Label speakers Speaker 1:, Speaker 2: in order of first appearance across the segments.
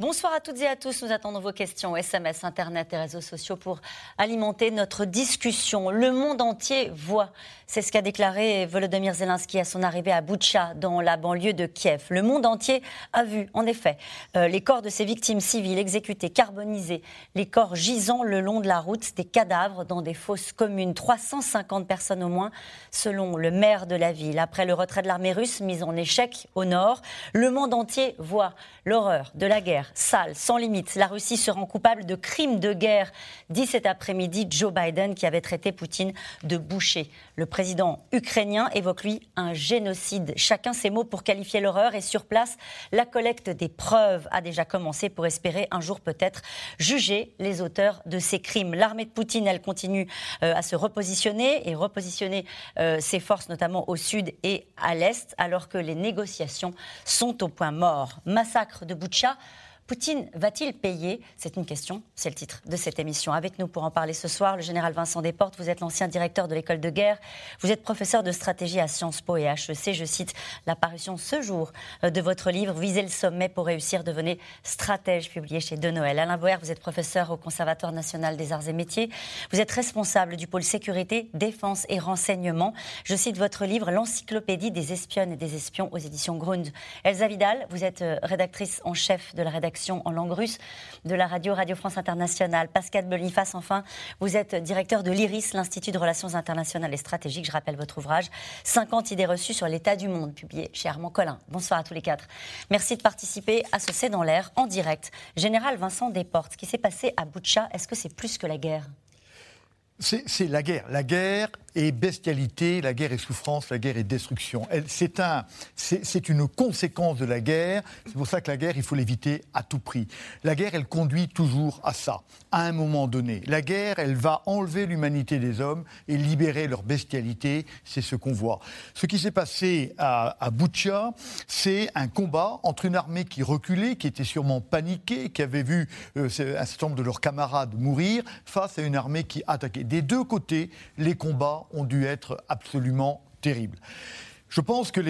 Speaker 1: Bonsoir à toutes et à tous. Nous attendons vos questions, SMS, Internet et réseaux sociaux pour alimenter notre discussion. Le monde entier voit. C'est ce qu'a déclaré Volodymyr Zelensky à son arrivée à Boutcha, dans la banlieue de Kiev. Le monde entier a vu, en effet, euh, les corps de ces victimes civiles exécutées, carbonisées, les corps gisant le long de la route, des cadavres dans des fosses communes. 350 personnes au moins, selon le maire de la ville. Après le retrait de l'armée russe, mise en échec au nord, le monde entier voit l'horreur de la guerre sale, sans limite. La Russie se rend coupable de crimes de guerre, dit cet après-midi Joe Biden qui avait traité Poutine de boucher. Le président ukrainien évoque lui un génocide. Chacun ses mots pour qualifier l'horreur et sur place, la collecte des preuves a déjà commencé pour espérer un jour peut-être juger les auteurs de ces crimes. L'armée de Poutine, elle continue euh, à se repositionner et repositionner euh, ses forces notamment au sud et à l'est alors que les négociations sont au point mort. Massacre de Boutcha Poutine va-t-il payer? C'est une question, c'est le titre de cette émission. Avec nous pour en parler ce soir, le général Vincent Desportes, vous êtes l'ancien directeur de l'école de guerre, vous êtes professeur de stratégie à Sciences Po et HEC. Je cite la parution ce jour euh, de votre livre Viser le sommet pour réussir, devenez stratège, publié chez De Noël. Alain Boer, vous êtes professeur au Conservatoire national des arts et métiers. Vous êtes responsable du pôle sécurité, défense et renseignement. Je cite votre livre L'encyclopédie des espionnes et des espions aux éditions Grund. Elsa Vidal, vous êtes euh, rédactrice en chef de la rédaction en langue russe de la radio Radio France Internationale. Pascal Boniface, enfin, vous êtes directeur de l'IRIS, l'Institut de Relations Internationales et Stratégiques. Je rappelle votre ouvrage 50 idées reçues sur l'état du monde, publié chez Armand Collin. Bonsoir à tous les quatre. Merci de participer à ce C'est dans l'air en direct. Général Vincent Desportes, ce qui s'est passé à Boutcha, est-ce que c'est plus que la guerre?
Speaker 2: C'est la guerre. La guerre est bestialité, la guerre est souffrance, la guerre est destruction. C'est un, une conséquence de la guerre. C'est pour ça que la guerre, il faut l'éviter à tout prix. La guerre, elle conduit toujours à ça, à un moment donné. La guerre, elle va enlever l'humanité des hommes et libérer leur bestialité. C'est ce qu'on voit. Ce qui s'est passé à, à c'est un combat entre une armée qui reculait, qui était sûrement paniquée, qui avait vu euh, un certain nombre de leurs camarades mourir, face à une armée qui attaquait des deux côtés, les combats ont dû être absolument terribles. Je pense que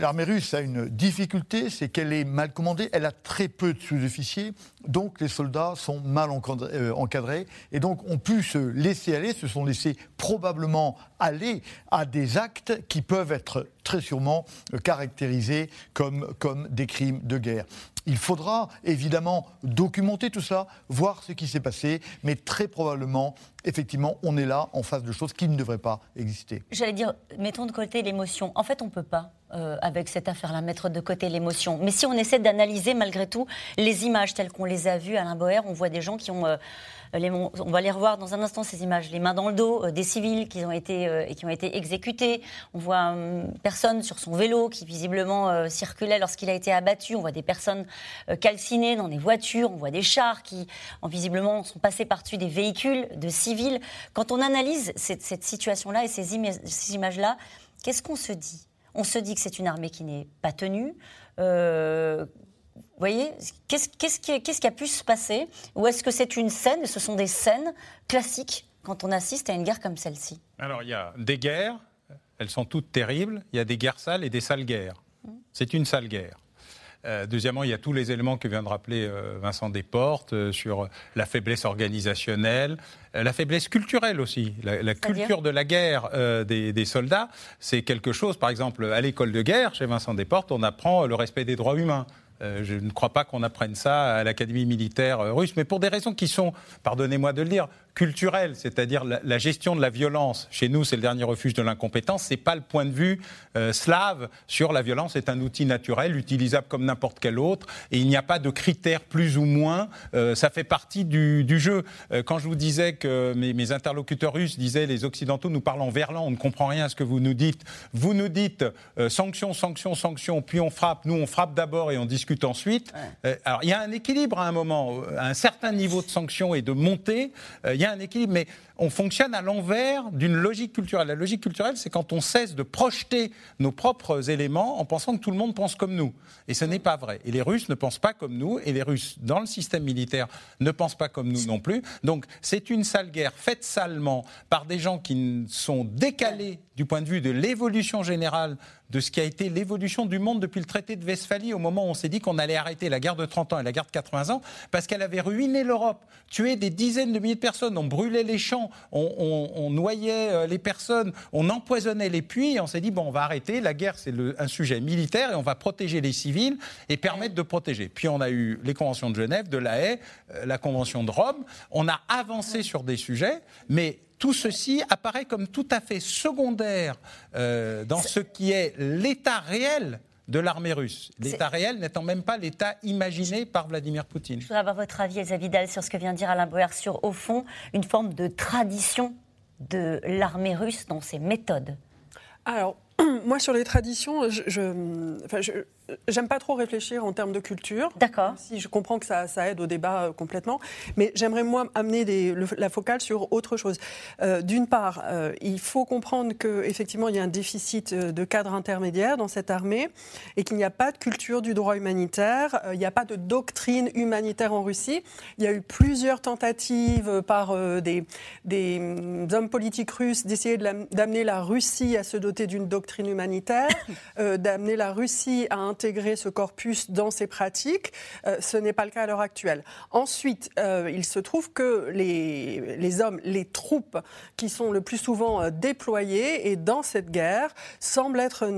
Speaker 2: l'armée russe a une difficulté, c'est qu'elle est mal commandée, elle a très peu de sous-officiers, donc les soldats sont mal euh, encadrés, et donc ont pu se laisser aller, se sont laissés probablement aller à des actes qui peuvent être très sûrement euh, caractérisés comme, des crimes de guerre. Il faudra évidemment documenter tout ça, voir ce qui s'est passé, mais très probablement, effectivement, on est là en face de choses qui ne devraient pas exister.
Speaker 1: J'allais dire, mettons de côté l'émotion. En fait, on ne peut pas. Euh, avec cette affaire-là, mettre de côté l'émotion. Mais si on essaie d'analyser malgré tout les images telles qu'on les a vues, Alain Boer, on voit des gens qui ont... Euh, on va les revoir dans un instant, ces images, les mains dans le dos, euh, des civils qui ont été, qui ont été exécutés. On voit une personne sur son vélo qui visiblement circulait lorsqu'il a été abattu. On voit des personnes calcinées dans des voitures. On voit des chars qui, en, visiblement, sont passés par-dessus des véhicules de civils. Quand on analyse cette, situation-là et ces images-là, qu'est-ce qu'on se dit? On se dit que c'est une armée qui n'est pas tenue, vous voyez, qu'est-ce, qui, a pu se passer? Ou est-ce que c'est une scène, ce sont des scènes classiques quand on assiste à une guerre comme celle-ci
Speaker 3: Alors, il y a des guerres, elles sont toutes terribles. Il y a des guerres sales et des sales guerres. Mmh. C'est une sale guerre. Euh, deuxièmement, il y a tous les éléments que vient de rappeler euh, Vincent Desportes euh, sur la faiblesse organisationnelle, la faiblesse culturelle aussi. La, culture de la guerre des, des, soldats, c'est quelque chose, par exemple, à l'école de guerre, chez Vincent Desportes, on apprend le respect des droits humains. Euh, je ne crois pas qu'on apprenne ça à l'Académie militaire russe, mais pour des raisons qui sont, pardonnez-moi de le dire, culturelle, c'est-à-dire la, gestion de la violence. Chez nous, c'est le dernier refuge de l'incompétence. C'est pas le point de vue euh, slave sur la violence. C'est un outil naturel, utilisable comme n'importe quel autre, et il n'y a pas de critères plus ou moins. Euh, ça fait partie du, jeu. Euh, quand je vous disais que mes, mes, interlocuteurs russes disaient les Occidentaux nous parlent en verlan, on ne comprend rien à ce que vous nous dites. Vous nous dites sanctions, sanctions, sanctions, puis on frappe. Nous, on frappe d'abord et on discute ensuite. alors, il y a un équilibre à un moment, à un certain niveau de sanctions et de montée. Il y a un équilibre, mais on fonctionne à l'envers d'une logique culturelle. La logique culturelle, c'est quand on cesse de projeter nos propres éléments en pensant que tout le monde pense comme nous. Et ce n'est pas vrai. Et les Russes ne pensent pas comme nous, et les Russes, dans le système militaire, ne pensent pas comme nous non plus. Donc c'est une sale guerre faite salement par des gens qui sont décalés du point de vue de l'évolution générale de ce qui a été l'évolution du monde depuis le traité de Westphalie, au moment où on s'est dit qu'on allait arrêter la guerre de 30 ans et la guerre de 80 ans, parce qu'elle avait ruiné l'Europe, tué des dizaines de milliers de personnes, on brûlait les champs, on, noyait euh, les personnes, on empoisonnait les puits, et on s'est dit, bon, on va arrêter, la guerre c'est un sujet militaire, et on va protéger les civils et permettre de protéger. Puis on a eu les conventions de Genève, de La Haye, euh, la convention de Rome, on a avancé sur des sujets, mais tout ceci apparaît comme tout à fait secondaire euh, dans ce qui est l'état réel de l'armée russe. L'état réel n'étant même pas l'état imaginé par Vladimir Poutine.
Speaker 1: Je voudrais avoir votre avis, Elsa Vidal, sur ce que vient de dire Alain Boer, sur, au fond, une forme de tradition de l'armée russe dans ses méthodes.
Speaker 4: Alors, moi, sur les traditions, je, je, j'aime pas trop réfléchir en termes de culture.
Speaker 1: D'accord.
Speaker 4: Si je comprends que ça, aide au débat euh, complètement, mais j'aimerais moi amener la focale sur autre chose. Euh, d'une part, euh, il faut comprendre que effectivement il y a un déficit de cadres intermédiaires dans cette armée et qu'il n'y a pas de culture du droit humanitaire, il n'y a pas de doctrine humanitaire en Russie. Il y a eu plusieurs tentatives par des, des, mm, hommes politiques russes d'essayer d'amener la Russie à se doter d'une doctrine humanitaire, d'amener la Russie à un intégrer ce corpus dans ses pratiques. Euh, ce n'est pas le cas à l'heure actuelle. Ensuite, euh, il se trouve que les, les, hommes, les troupes qui sont le plus souvent euh, déployées et dans cette guerre semblent être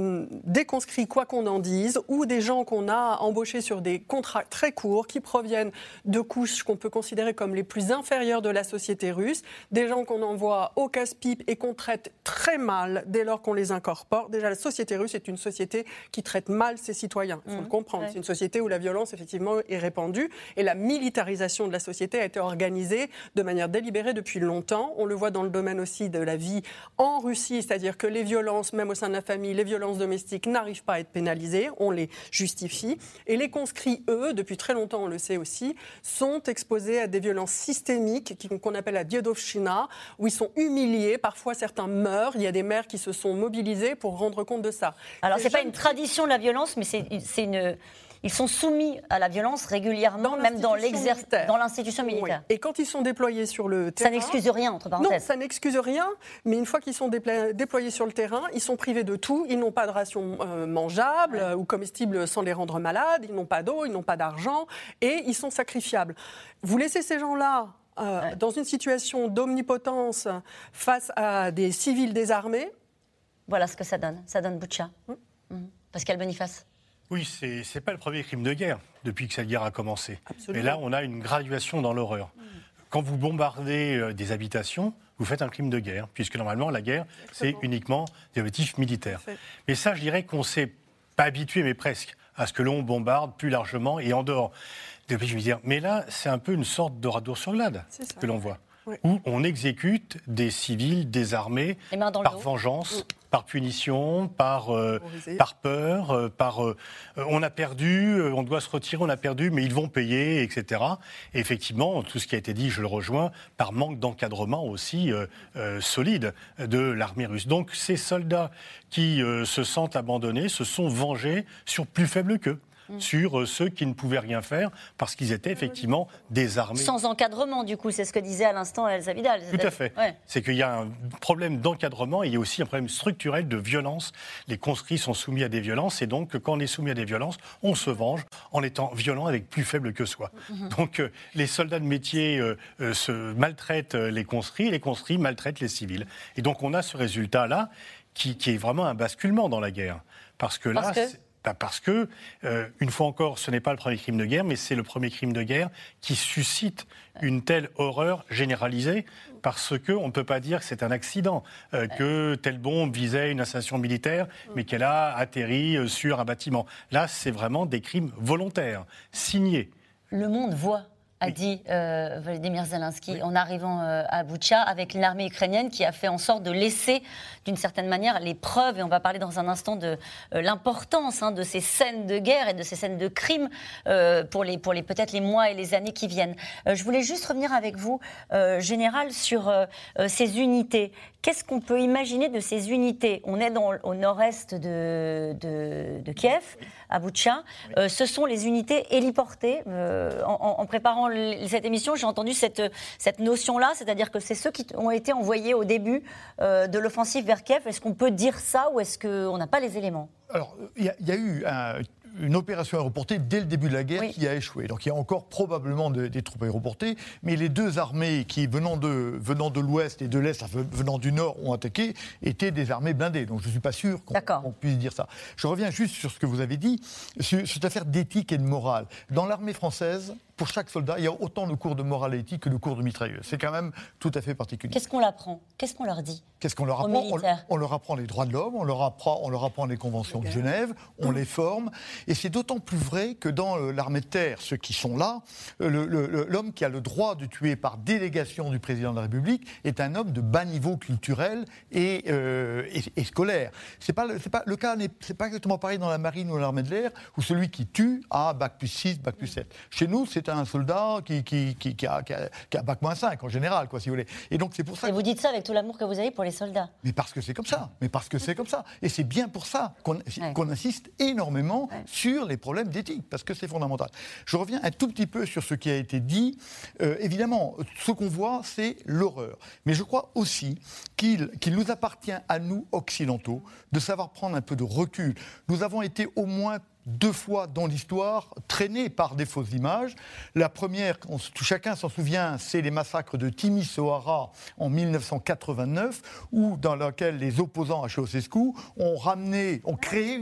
Speaker 4: des conscrits, quoi qu'on en dise, ou des gens qu'on a embauchés sur des contrats très courts qui proviennent de couches qu'on peut considérer comme les plus inférieures de la société russe, des gens qu'on envoie au casse-pipe et qu'on traite très mal dès lors qu'on les incorpore. Déjà, la société russe est une société qui traite mal ses citoyens. Il faut le mmh. comprendre. C'est une société où la violence, effectivement, est répandue et la militarisation de la société a été organisée de manière délibérée depuis longtemps. On le voit dans le domaine aussi de la vie en Russie, c'est-à-dire que les violences, même au sein de la famille, les violences domestiques n'arrivent pas à être pénalisées. On les justifie. Et les conscrits, eux, depuis très longtemps, on le sait aussi, sont exposés à des violences systémiques qu'on appelle la diedovshina, où ils sont humiliés. Parfois, certains meurent. Il y a des mères qui se sont mobilisées pour rendre compte de ça.
Speaker 1: Alors, c'est pas une tradition de la violence, mais c'est une ils sont soumis à la violence régulièrement, même dans l'institution militaire.
Speaker 4: Et quand ils sont déployés sur le terrain.
Speaker 1: Ça n'excuse rien, entre parenthèses.
Speaker 4: Non, ça n'excuse rien, mais une fois qu'ils sont déployés sur le terrain, ils sont privés de tout. Ils n'ont pas de ration euh, mangeable ou comestible sans les rendre malades, ils n'ont pas d'eau, ils n'ont pas d'argent, et ils sont sacrifiables. Vous laissez ces gens-là euh, dans une situation d'omnipotence face à des civils désarmés.
Speaker 1: Voilà ce que ça donne. Ça donne Boucha. Hum. Hum. Pascal Boniface.
Speaker 5: Oui, ce n'est pas le premier crime de guerre depuis que cette guerre a commencé. Mais là, on a une graduation dans l'horreur. Mm. Quand vous bombardez euh, des habitations, vous faites un crime de guerre, puisque normalement, la guerre, c'est uniquement des motifs militaires. Mais ça, je dirais qu'on s'est pas habitué, mais presque, à ce que l'on bombarde plus largement et en dehors des pays dire. Mais là, c'est un peu une sorte de radour sur glade que l'on voit où on exécute des civils désarmés par vengeance, mm. Par punition, par, euh, par peur, euh, par euh, on a perdu, on doit se retirer, on a perdu, mais ils vont payer, etc. Et effectivement, tout ce qui a été dit, je le rejoins, par manque d'encadrement aussi solide de l'armée russe. Donc ces soldats qui se sentent abandonnés se sont vengés sur plus faible qu'eux. Mm. sur euh, ceux qui ne pouvaient rien faire parce qu'ils étaient effectivement désarmés.
Speaker 1: Sans encadrement, du coup, c'est ce que disait à l'instant Elsa Vidal.
Speaker 5: Tout à fait. C'est qu'il y a un problème d'encadrement et il y a aussi un problème structurel de violence. Les conscrits sont soumis à des violences et donc quand on est soumis à des violences, on se venge en étant violent avec plus faible que soi. Mm-hmm. Donc euh, les soldats de métier euh, se maltraitent les conscrits et les conscrits maltraitent les civils. Et donc on a ce résultat-là qui, est vraiment un basculement dans la guerre. Parce que là, parce que, euh, une fois encore, ce n'est pas le premier crime de guerre, mais c'est le premier crime de guerre qui suscite une telle horreur généralisée, parce qu'on ne peut pas dire que c'est un accident, euh, que telle bombe visait une installation militaire, mais qu'elle a atterri euh, sur un bâtiment. Là, c'est vraiment des crimes volontaires, signés.
Speaker 1: Le monde voit a dit euh, Volodymyr Zelensky en arrivant euh, à Boutcha, avec l'armée ukrainienne qui a fait en sorte de laisser, d'une certaine manière, les preuves, et on va parler dans un instant de euh, l'importance hein, de ces scènes de guerre et de ces scènes de crime pour, les, pour les, peut-être les mois et les années qui viennent. je voulais juste revenir avec vous, Général, sur ces unités. Qu'est-ce qu'on peut imaginer de ces unités? On est dans, au nord-est de, de, Kiev, à Boutcha. ce sont les unités héliportées. en, en préparant cette émission, j'ai entendu cette, cette notion-là, c'est-à-dire que c'est ceux qui ont été envoyés au début euh, de l'offensive vers Kiev. Est-ce qu'on peut dire ça ou est-ce qu'on n'a pas les éléments?
Speaker 2: Alors, il y, a eu un une opération aéroportée dès le début de la guerre qui a échoué. Donc il y a encore probablement des troupes aéroportées, mais les deux armées qui, venant de, venant de l'ouest et de l'est, venant du nord, ont attaqué, étaient des armées blindées. Donc je ne suis pas sûr qu'on puisse dire ça. Je reviens juste sur ce que vous avez dit, sur cette affaire d'éthique et de morale. Dans l'armée française, pour chaque soldat, il y a autant de cours de morale et éthique que de cours de mitrailleuse. C'est quand même tout à fait particulier.
Speaker 1: Qu'est-ce qu'on apprend? Qu'est-ce qu'on leur dit?
Speaker 2: Qu'est-ce qu'on leur apprend? On, leur apprend les droits de l'homme, on leur apprend, on leur apprend les conventions de Genève, on les forme. Et c'est d'autant plus vrai que dans euh, l'armée de terre, ceux qui sont là, euh, l'homme qui a le droit de tuer par délégation du président de la République est un homme de bas niveau culturel et, euh, et, scolaire. C'est pas, pas, le cas c'est pas exactement pareil dans la marine ou l'armée de l'air, où celui qui tue a bac plus 6, bac plus 7. Chez nous, c'est un soldat qui, qui, qui, a, qui, a, bac moins 5 en général, quoi, si vous voulez.
Speaker 1: Et donc c'est pour ça. Et vous dites ça avec tout l'amour que vous avez pour les soldats.
Speaker 2: Mais parce que c'est comme ça. Mais parce que c'est comme ça. Et c'est bien pour ça qu'on insiste énormément sur les problèmes d'éthique, parce que c'est fondamental. Je reviens un tout petit peu sur ce qui a été dit. Euh, évidemment, ce qu'on voit, c'est l'horreur. Mais je crois aussi qu'il nous appartient à nous occidentaux de savoir prendre un peu de recul. Nous avons été au moins deux fois dans l'histoire traînés par des fausses images. La première, chacun s'en souvient, c'est les massacres de Timisoara en 1989, où, dans lequel les opposants à Ceausescu ont ramené, ont créé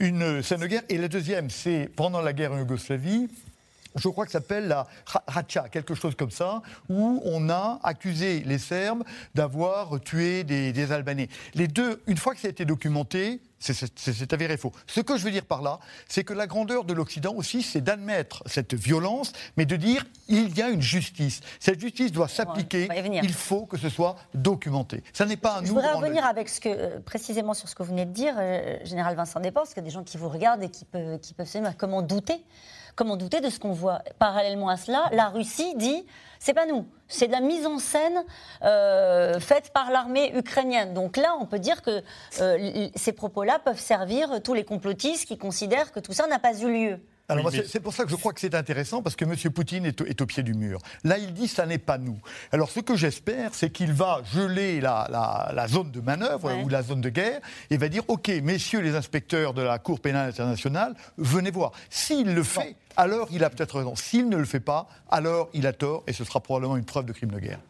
Speaker 2: une scène de guerre. Et la deuxième, c'est pendant la guerre en Yougoslavie, je crois que ça s'appelle la Racha, quelque chose comme ça, où on a accusé les Serbes d'avoir tué des, des, Albanais. Les deux, une fois que ça a été documenté, c'est avéré faux. Ce que je veux dire par là, c'est que la grandeur de l'Occident aussi, c'est d'admettre cette violence, mais de dire il y a une justice. Cette justice doit s'appliquer. Il faut que ce soit documenté. Ça n'est pas un
Speaker 1: nous. Je voudrais revenir avec ce que, euh, précisément sur ce que vous venez de dire, euh, Général Vincent Desport, parce qu'il y a des gens qui vous regardent et qui peuvent, qui peuvent se dire comment douter? Comment douter de ce qu'on voit. Parallèlement à cela, la Russie dit c'est pas nous, c'est de la mise en scène euh, faite par l'armée ukrainienne. Donc là, on peut dire que euh, ces propos-là peuvent servir tous les complotistes qui considèrent que tout ça n'a pas eu lieu
Speaker 2: c'est pour ça que je crois que c'est intéressant parce que M. Poutine est au, pied du mur. Là, il dit ça n'est pas nous. Alors, ce que j'espère, c'est qu'il va geler la, zone de manœuvre ou la zone de guerre et va dire OK, messieurs les inspecteurs de la Cour pénale internationale, venez voir. S'il le fait, alors il a peut-être raison. S'il ne le fait pas, alors il a tort et ce sera probablement une preuve de crime de guerre.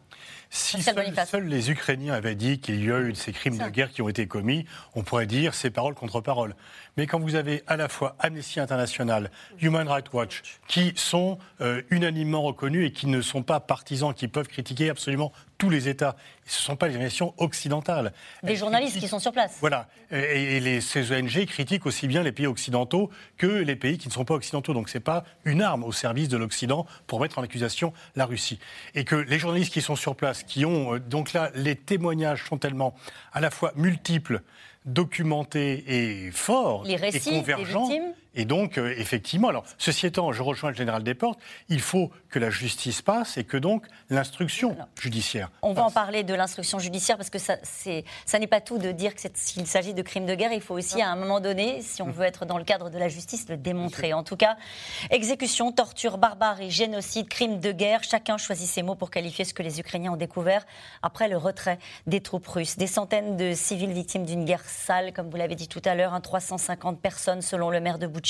Speaker 5: Si seuls les Ukrainiens avaient dit qu'il y a eu ces crimes de guerre qui ont été commis, on pourrait dire c'est parole contre parole. Mais quand vous avez à la fois Amnesty International, Human Rights Watch, qui sont euh, unanimement reconnus et qui ne sont pas partisans, qui peuvent critiquer absolument tous les États. Ce ne sont pas les organisations occidentales.
Speaker 1: Des journalistes qui sont sur place.
Speaker 5: Voilà. Et, les, ces ONG critiquent aussi bien les pays occidentaux que les pays qui ne sont pas occidentaux. Donc ce n'est pas une arme au service de l'Occident pour mettre en accusation la Russie. Et que les journalistes qui sont sur place, qui ont... Euh, donc là, les témoignages sont tellement à la fois multiples, documentés et forts
Speaker 1: les récits,
Speaker 5: et convergents. Et donc, euh, effectivement, alors, ceci étant, je rejoins le général Desportes, il faut que la justice passe et que donc l'instruction judiciaire.
Speaker 1: On va en parler de l'instruction judiciaire parce que ça, ça n'est pas tout de dire qu'il s'agit de crimes de guerre. Il faut aussi, à un moment donné, si on veut être dans le cadre de la justice, le démontrer. En tout cas, exécution, torture, barbarie, génocide, crimes de guerre, chacun choisit ses mots pour qualifier ce que les Ukrainiens ont découvert après le retrait des troupes russes. Des centaines de civils victimes d'une guerre sale, comme vous l'avez dit tout à l'heure, 350 personnes selon le maire de Boutcha.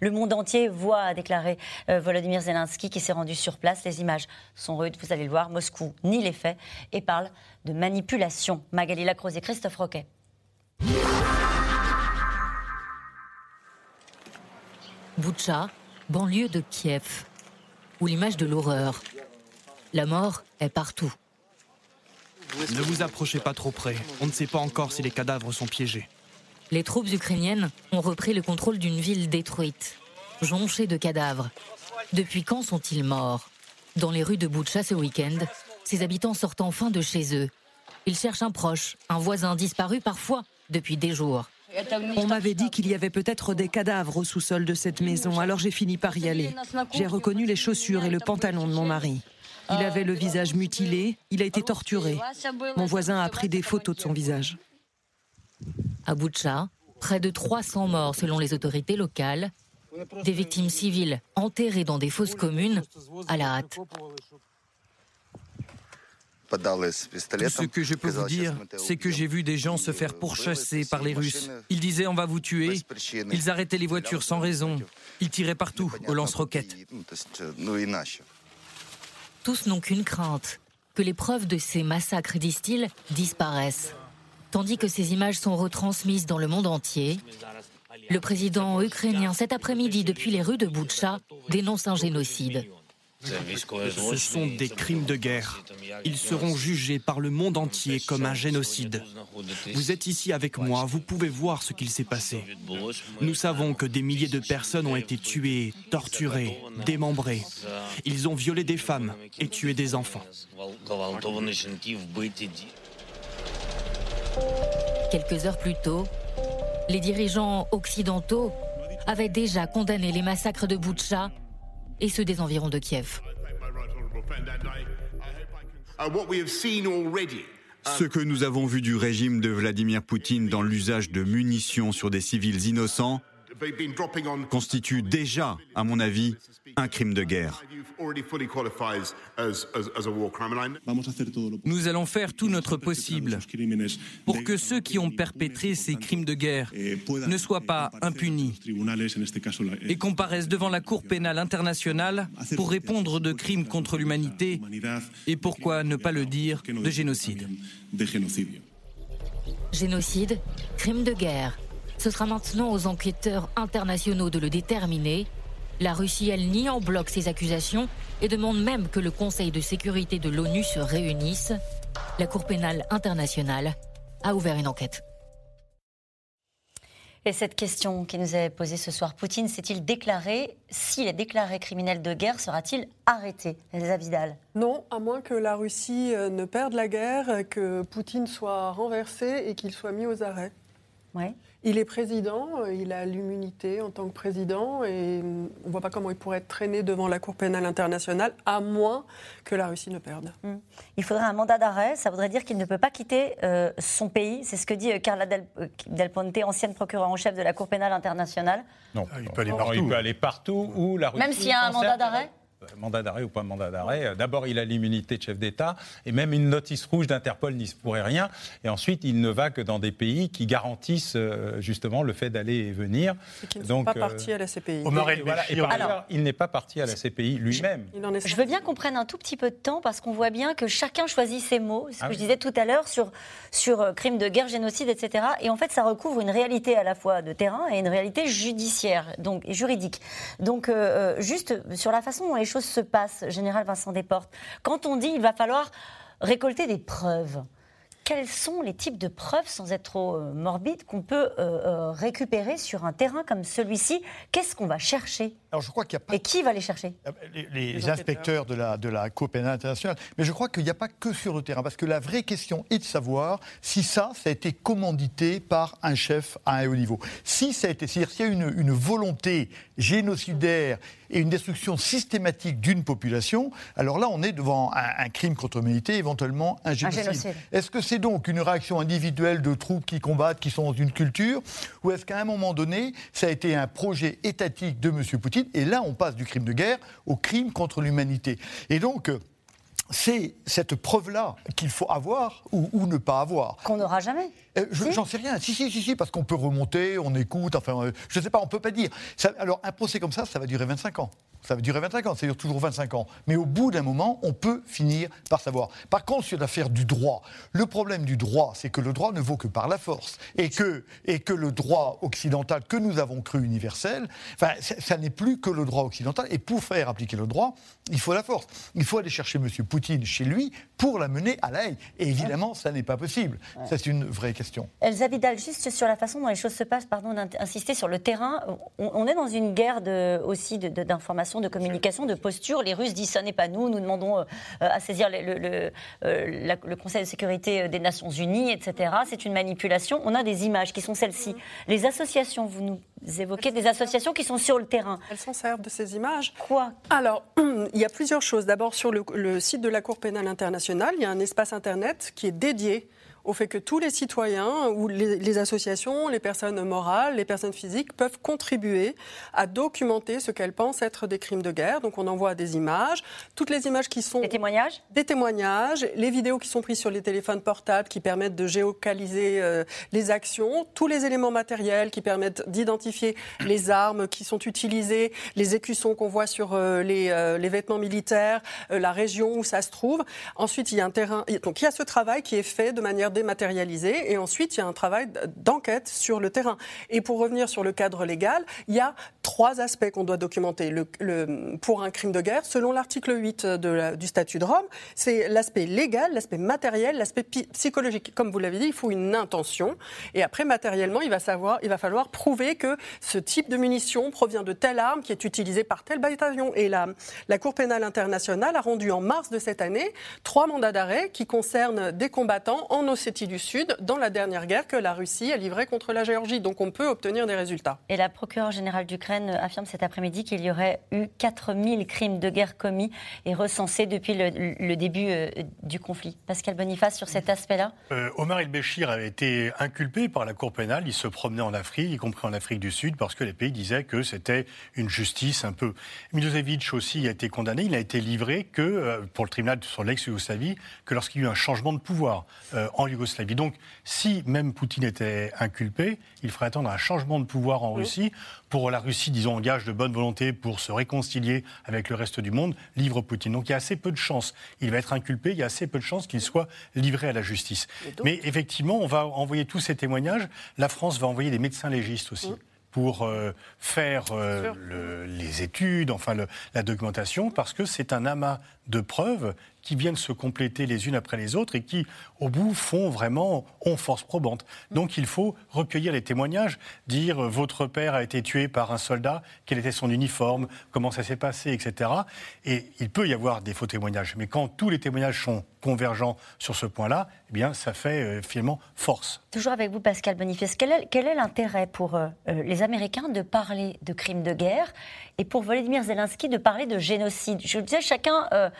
Speaker 1: Le monde entier voit, a déclaré euh, Volodymyr Zelensky, qui s'est rendu sur place. Les images sont rudes, vous allez le voir. Moscou nie les faits et parle de manipulation. Magali Lacroze et Christophe Roquet.
Speaker 6: Boutcha, banlieue de Kiev, où l'image de l'horreur. La mort est partout.
Speaker 7: Ne vous approchez pas trop près. On ne sait pas encore si les cadavres sont piégés.
Speaker 6: Les troupes ukrainiennes ont repris le contrôle d'une ville détruite. jonchés de cadavres. Depuis quand sont-ils morts? Dans les rues de Boutcha ce week-end, ces habitants sortent enfin de chez eux. Ils cherchent un proche, un voisin disparu parfois depuis des jours.
Speaker 8: On m'avait dit qu'il y avait peut-être des cadavres au sous-sol de cette maison, alors j'ai fini par y aller. J'ai reconnu les chaussures et le pantalon de mon mari. Il avait le visage mutilé, il a été torturé. Mon voisin a pris des photos de son visage.
Speaker 6: À Boutcha, près de 300 morts selon les autorités locales, des victimes civiles enterrées dans des fosses communes à la hâte.
Speaker 9: Tout ce que je peux vous dire, c'est que j'ai vu des gens se faire pourchasser par les Russes. Ils disaient on va vous tuer. Ils arrêtaient les voitures sans raison. Ils tiraient partout au lance-roquettes.
Speaker 6: Tous n'ont qu'une crainte, que les preuves de ces massacres, disent-ils, disparaissent. Tandis que ces images sont retransmises dans le monde entier, le président ukrainien cet après-midi depuis les rues de Boutcha dénonce un génocide.
Speaker 7: Ce sont des crimes de guerre. Ils seront jugés par le monde entier comme un génocide. Vous êtes ici avec moi, vous pouvez voir ce qu'il s'est passé. Nous savons que des milliers de personnes ont été tuées, torturées, démembrées. Ils ont violé des femmes et tué des enfants.
Speaker 6: Quelques heures plus tôt, les dirigeants occidentaux avaient déjà condamné les massacres de Boutcha et ceux des environs de Kiev.
Speaker 10: Ce que nous avons vu du régime de Vladimir Poutine dans l'usage de munitions sur des civils innocents constitue déjà, à mon avis, un crime de guerre.
Speaker 9: Nous allons faire tout notre possible pour que ceux qui ont perpétré ces crimes de guerre ne soient pas impunis et comparaissent devant la Cour pénale internationale pour répondre de crimes contre l'humanité et pourquoi ne pas le dire de génocide.
Speaker 6: Génocide, crime de guerre. Ce sera maintenant aux enquêteurs internationaux de le déterminer la Russie, elle, nie en bloc ces accusations et demande même que le Conseil de sécurité de l'ONU se réunisse. La Cour pénale internationale a ouvert une enquête.
Speaker 1: Et cette question qui nous est posée ce soir, Poutine s'est-il déclaré, s'il est déclaré criminel de guerre, sera-t-il arrêté? Elsa Vidal
Speaker 4: Non, à moins que la Russie euh, ne perde la guerre, que Poutine soit renversé et qu'il soit mis aux arrêts.
Speaker 1: Ouais.
Speaker 4: Il est président, euh, il a l'immunité en tant que président et on ne voit pas comment il pourrait être traîné devant la Cour pénale internationale, à moins que la Russie ne perde.
Speaker 1: Hmm. Il faudrait un mandat d'arrêt, ça voudrait dire qu'il ne peut pas quitter euh, son pays. C'est ce que dit euh, Carla Del, Ponte, ancienne procureure en chef de la Cour pénale internationale.
Speaker 3: Non, il peut aller partout. il peut aller partout où la Russie
Speaker 1: Même s'il y a un mandat d'arrêt
Speaker 3: mandat d'arrêt ou pas mandat d'arrêt. Euh, d'abord, il a l'immunité de chef d'État et même une notice rouge d'Interpol n'y pourrait rien. Et ensuite, il ne va que dans des pays qui garantissent euh, justement le fait d'aller et venir.
Speaker 4: Et qui ne Donc, sont pas partis à la CPI.
Speaker 3: il n'est pas parti à la CPI lui-même.
Speaker 1: Je veux bien qu'on prenne un tout petit peu de temps parce qu'on voit bien que chacun choisit ses mots. Ce que ah je disais tout à l'heure sur, sur crime de guerre, génocide, etc. Et en fait, ça recouvre une réalité à la fois de terrain et une réalité judiciaire, donc juridique. Donc, juste sur la façon dont les choses se passent, Général Vincent Desportes Quand on dit il va falloir récolter des preuves, quels sont les types de preuves, sans être trop euh, morbide, qu'on peut euh, euh, récupérer sur un terrain comme celui-ci? Qu'est-ce qu'on va chercher?
Speaker 2: Alors je crois qu'il y a pas...
Speaker 1: Et qui va les chercher?
Speaker 2: Ah ben, Les, inspecteurs de la, de la Cour pénale internationale. Mais je crois qu'il n'y a pas que sur le terrain, parce que la vraie question est de savoir si ça, ça a été commandité par un chef à un haut niveau. Si ça a été, c'est-à-dire s'il y a une, une volonté génocidaire et une destruction systématique d'une population, alors là, on est devant un, crime contre l'humanité, éventuellement un génocide. Est-ce que c'est donc une réaction individuelle de troupes qui combattent, qui sont dans une culture, ou est-ce qu'à un moment donné, ça a été un projet étatique de M. Poutine Et là, on passe du crime de guerre au crime contre l'humanité? Et donc, c'est cette preuve-là qu'il faut avoir ou, ne pas avoir.
Speaker 1: Qu'on n'aura jamais.
Speaker 2: Euh, j'en sais rien. Si, si, si, si, parce qu'on peut remonter, on écoute, enfin, euh, je ne sais pas, on ne peut pas dire. alors, un procès comme ça, ça va durer 25 ans. Ça va durer 25 ans, ça dure toujours 25 ans. Mais au bout d'un moment, on peut finir par savoir. Par contre, sur l'affaire du droit, le problème du droit, c'est que le droit ne vaut que par la force. Et que, et que le droit occidental que nous avons cru universel, enfin, ça n'est plus que le droit occidental. Et pour faire appliquer le droit, il faut la force. Il faut aller chercher M. Poutine chez lui pour la mener à la Et évidemment, ça n'est pas possible. C'est une vraie question.
Speaker 1: Elsa Vidal, juste sur la façon dont les choses se passent, pardon d'insister sur le terrain. On, est dans une guerre de, aussi d'information, de, communication, de posture. Les Russes disent ça n'est pas nous, nous demandons euh, à saisir le, euh, le, Conseil de sécurité des Nations Unies, etc. C'est une manipulation. On a des images qui sont celles-ci. Les associations, vous nous évoquez des associations qui sont sur le terrain.
Speaker 4: Elles s'en servent de ces images.
Speaker 1: Quoi?
Speaker 4: Alors, il y a plusieurs choses. D'abord, sur le, site de la Cour pénale internationale, il y a un espace Internet qui est dédié au fait que tous les citoyens ou les, associations, les personnes morales, les personnes physiques peuvent contribuer à documenter ce qu'elles pensent être des crimes de guerre. Donc on envoie des images, toutes les images qui sont...
Speaker 1: Des témoignages
Speaker 4: Des témoignages, les vidéos qui sont prises sur les téléphones portables qui permettent de géocaliser euh, les actions, tous les éléments matériels qui permettent d'identifier les armes qui sont utilisées, les écussons qu'on voit sur euh, les, euh, les, vêtements militaires, la région où ça se trouve. Ensuite, il y a un terrain... Donc il y a ce travail qui est fait de manière dématérialisé. Et ensuite, il y a un travail d'enquête sur le terrain. Et pour revenir sur le cadre légal, il y a trois aspects qu'on doit documenter pour un crime de guerre. Selon l'article 8 de du statut de Rome, c'est l'aspect légal, l'aspect matériel, l'aspect psychologique. Comme vous l'avez dit, il faut une intention. Et après, matériellement, il va, savoir, il va falloir prouver que ce type de munition provient de telle arme qui est utilisée par tel bataillon. Et la, la Cour pénale internationale a rendu en mars de cette année trois mandats d'arrêt qui concernent des combattants en Ossétie du Sud dans la dernière guerre que la Russie a livrée contre la Géorgie. Donc on peut obtenir des résultats.
Speaker 1: Et la procureure générale d'Ukraine affirme cet après-midi qu'il y aurait eu 4000 crimes de guerre commis et recensés depuis le, début euh, du conflit. Pascal Boniface, sur cet aspect-là
Speaker 5: euh, Omar el-Béchir avait été inculpé par la Cour pénale. Il se promenait en Afrique, y compris en Afrique du Sud, parce que les pays disaient que c'était une justice un peu. Milosevic aussi a été condamné. Il a été livré que, euh, pour le tribunal sur l'ex-Yougoslavie, que lorsqu'il y a eu un changement de pouvoir en Yougoslavie. Donc, si même Poutine était inculpé, il ferait attendre un changement de pouvoir en Russie pour la Russie, disons, engage de bonne volonté pour se réconcilier avec le reste du monde, livre Poutine. Donc il y a assez peu de chances. Il va être inculpé, il y a assez peu de chances qu'il soit livré à la justice. Mais effectivement, on va envoyer tous ces témoignages. La France va envoyer des médecins légistes aussi. pour euh, faire euh, les études, enfin la documentation, parce que c'est un amas de preuves qui viennent se compléter les unes après les autres et qui, au bout, font vraiment, ont force probante. Donc il faut recueillir les témoignages, dire euh, votre père a été tué par un soldat, quel était son uniforme, comment ça s'est passé, etc. Et il peut y avoir des faux témoignages. Mais quand tous les témoignages sont convergents sur ce point-là, eh bien, ça fait euh, finalement force.
Speaker 1: Toujours avec vous, Pascal Boniface. Quel est, l'intérêt pour euh, les Américains de parler de crimes de guerre et pour Volodymyr Zelensky de parler de génocide? Je disais, chacun euh,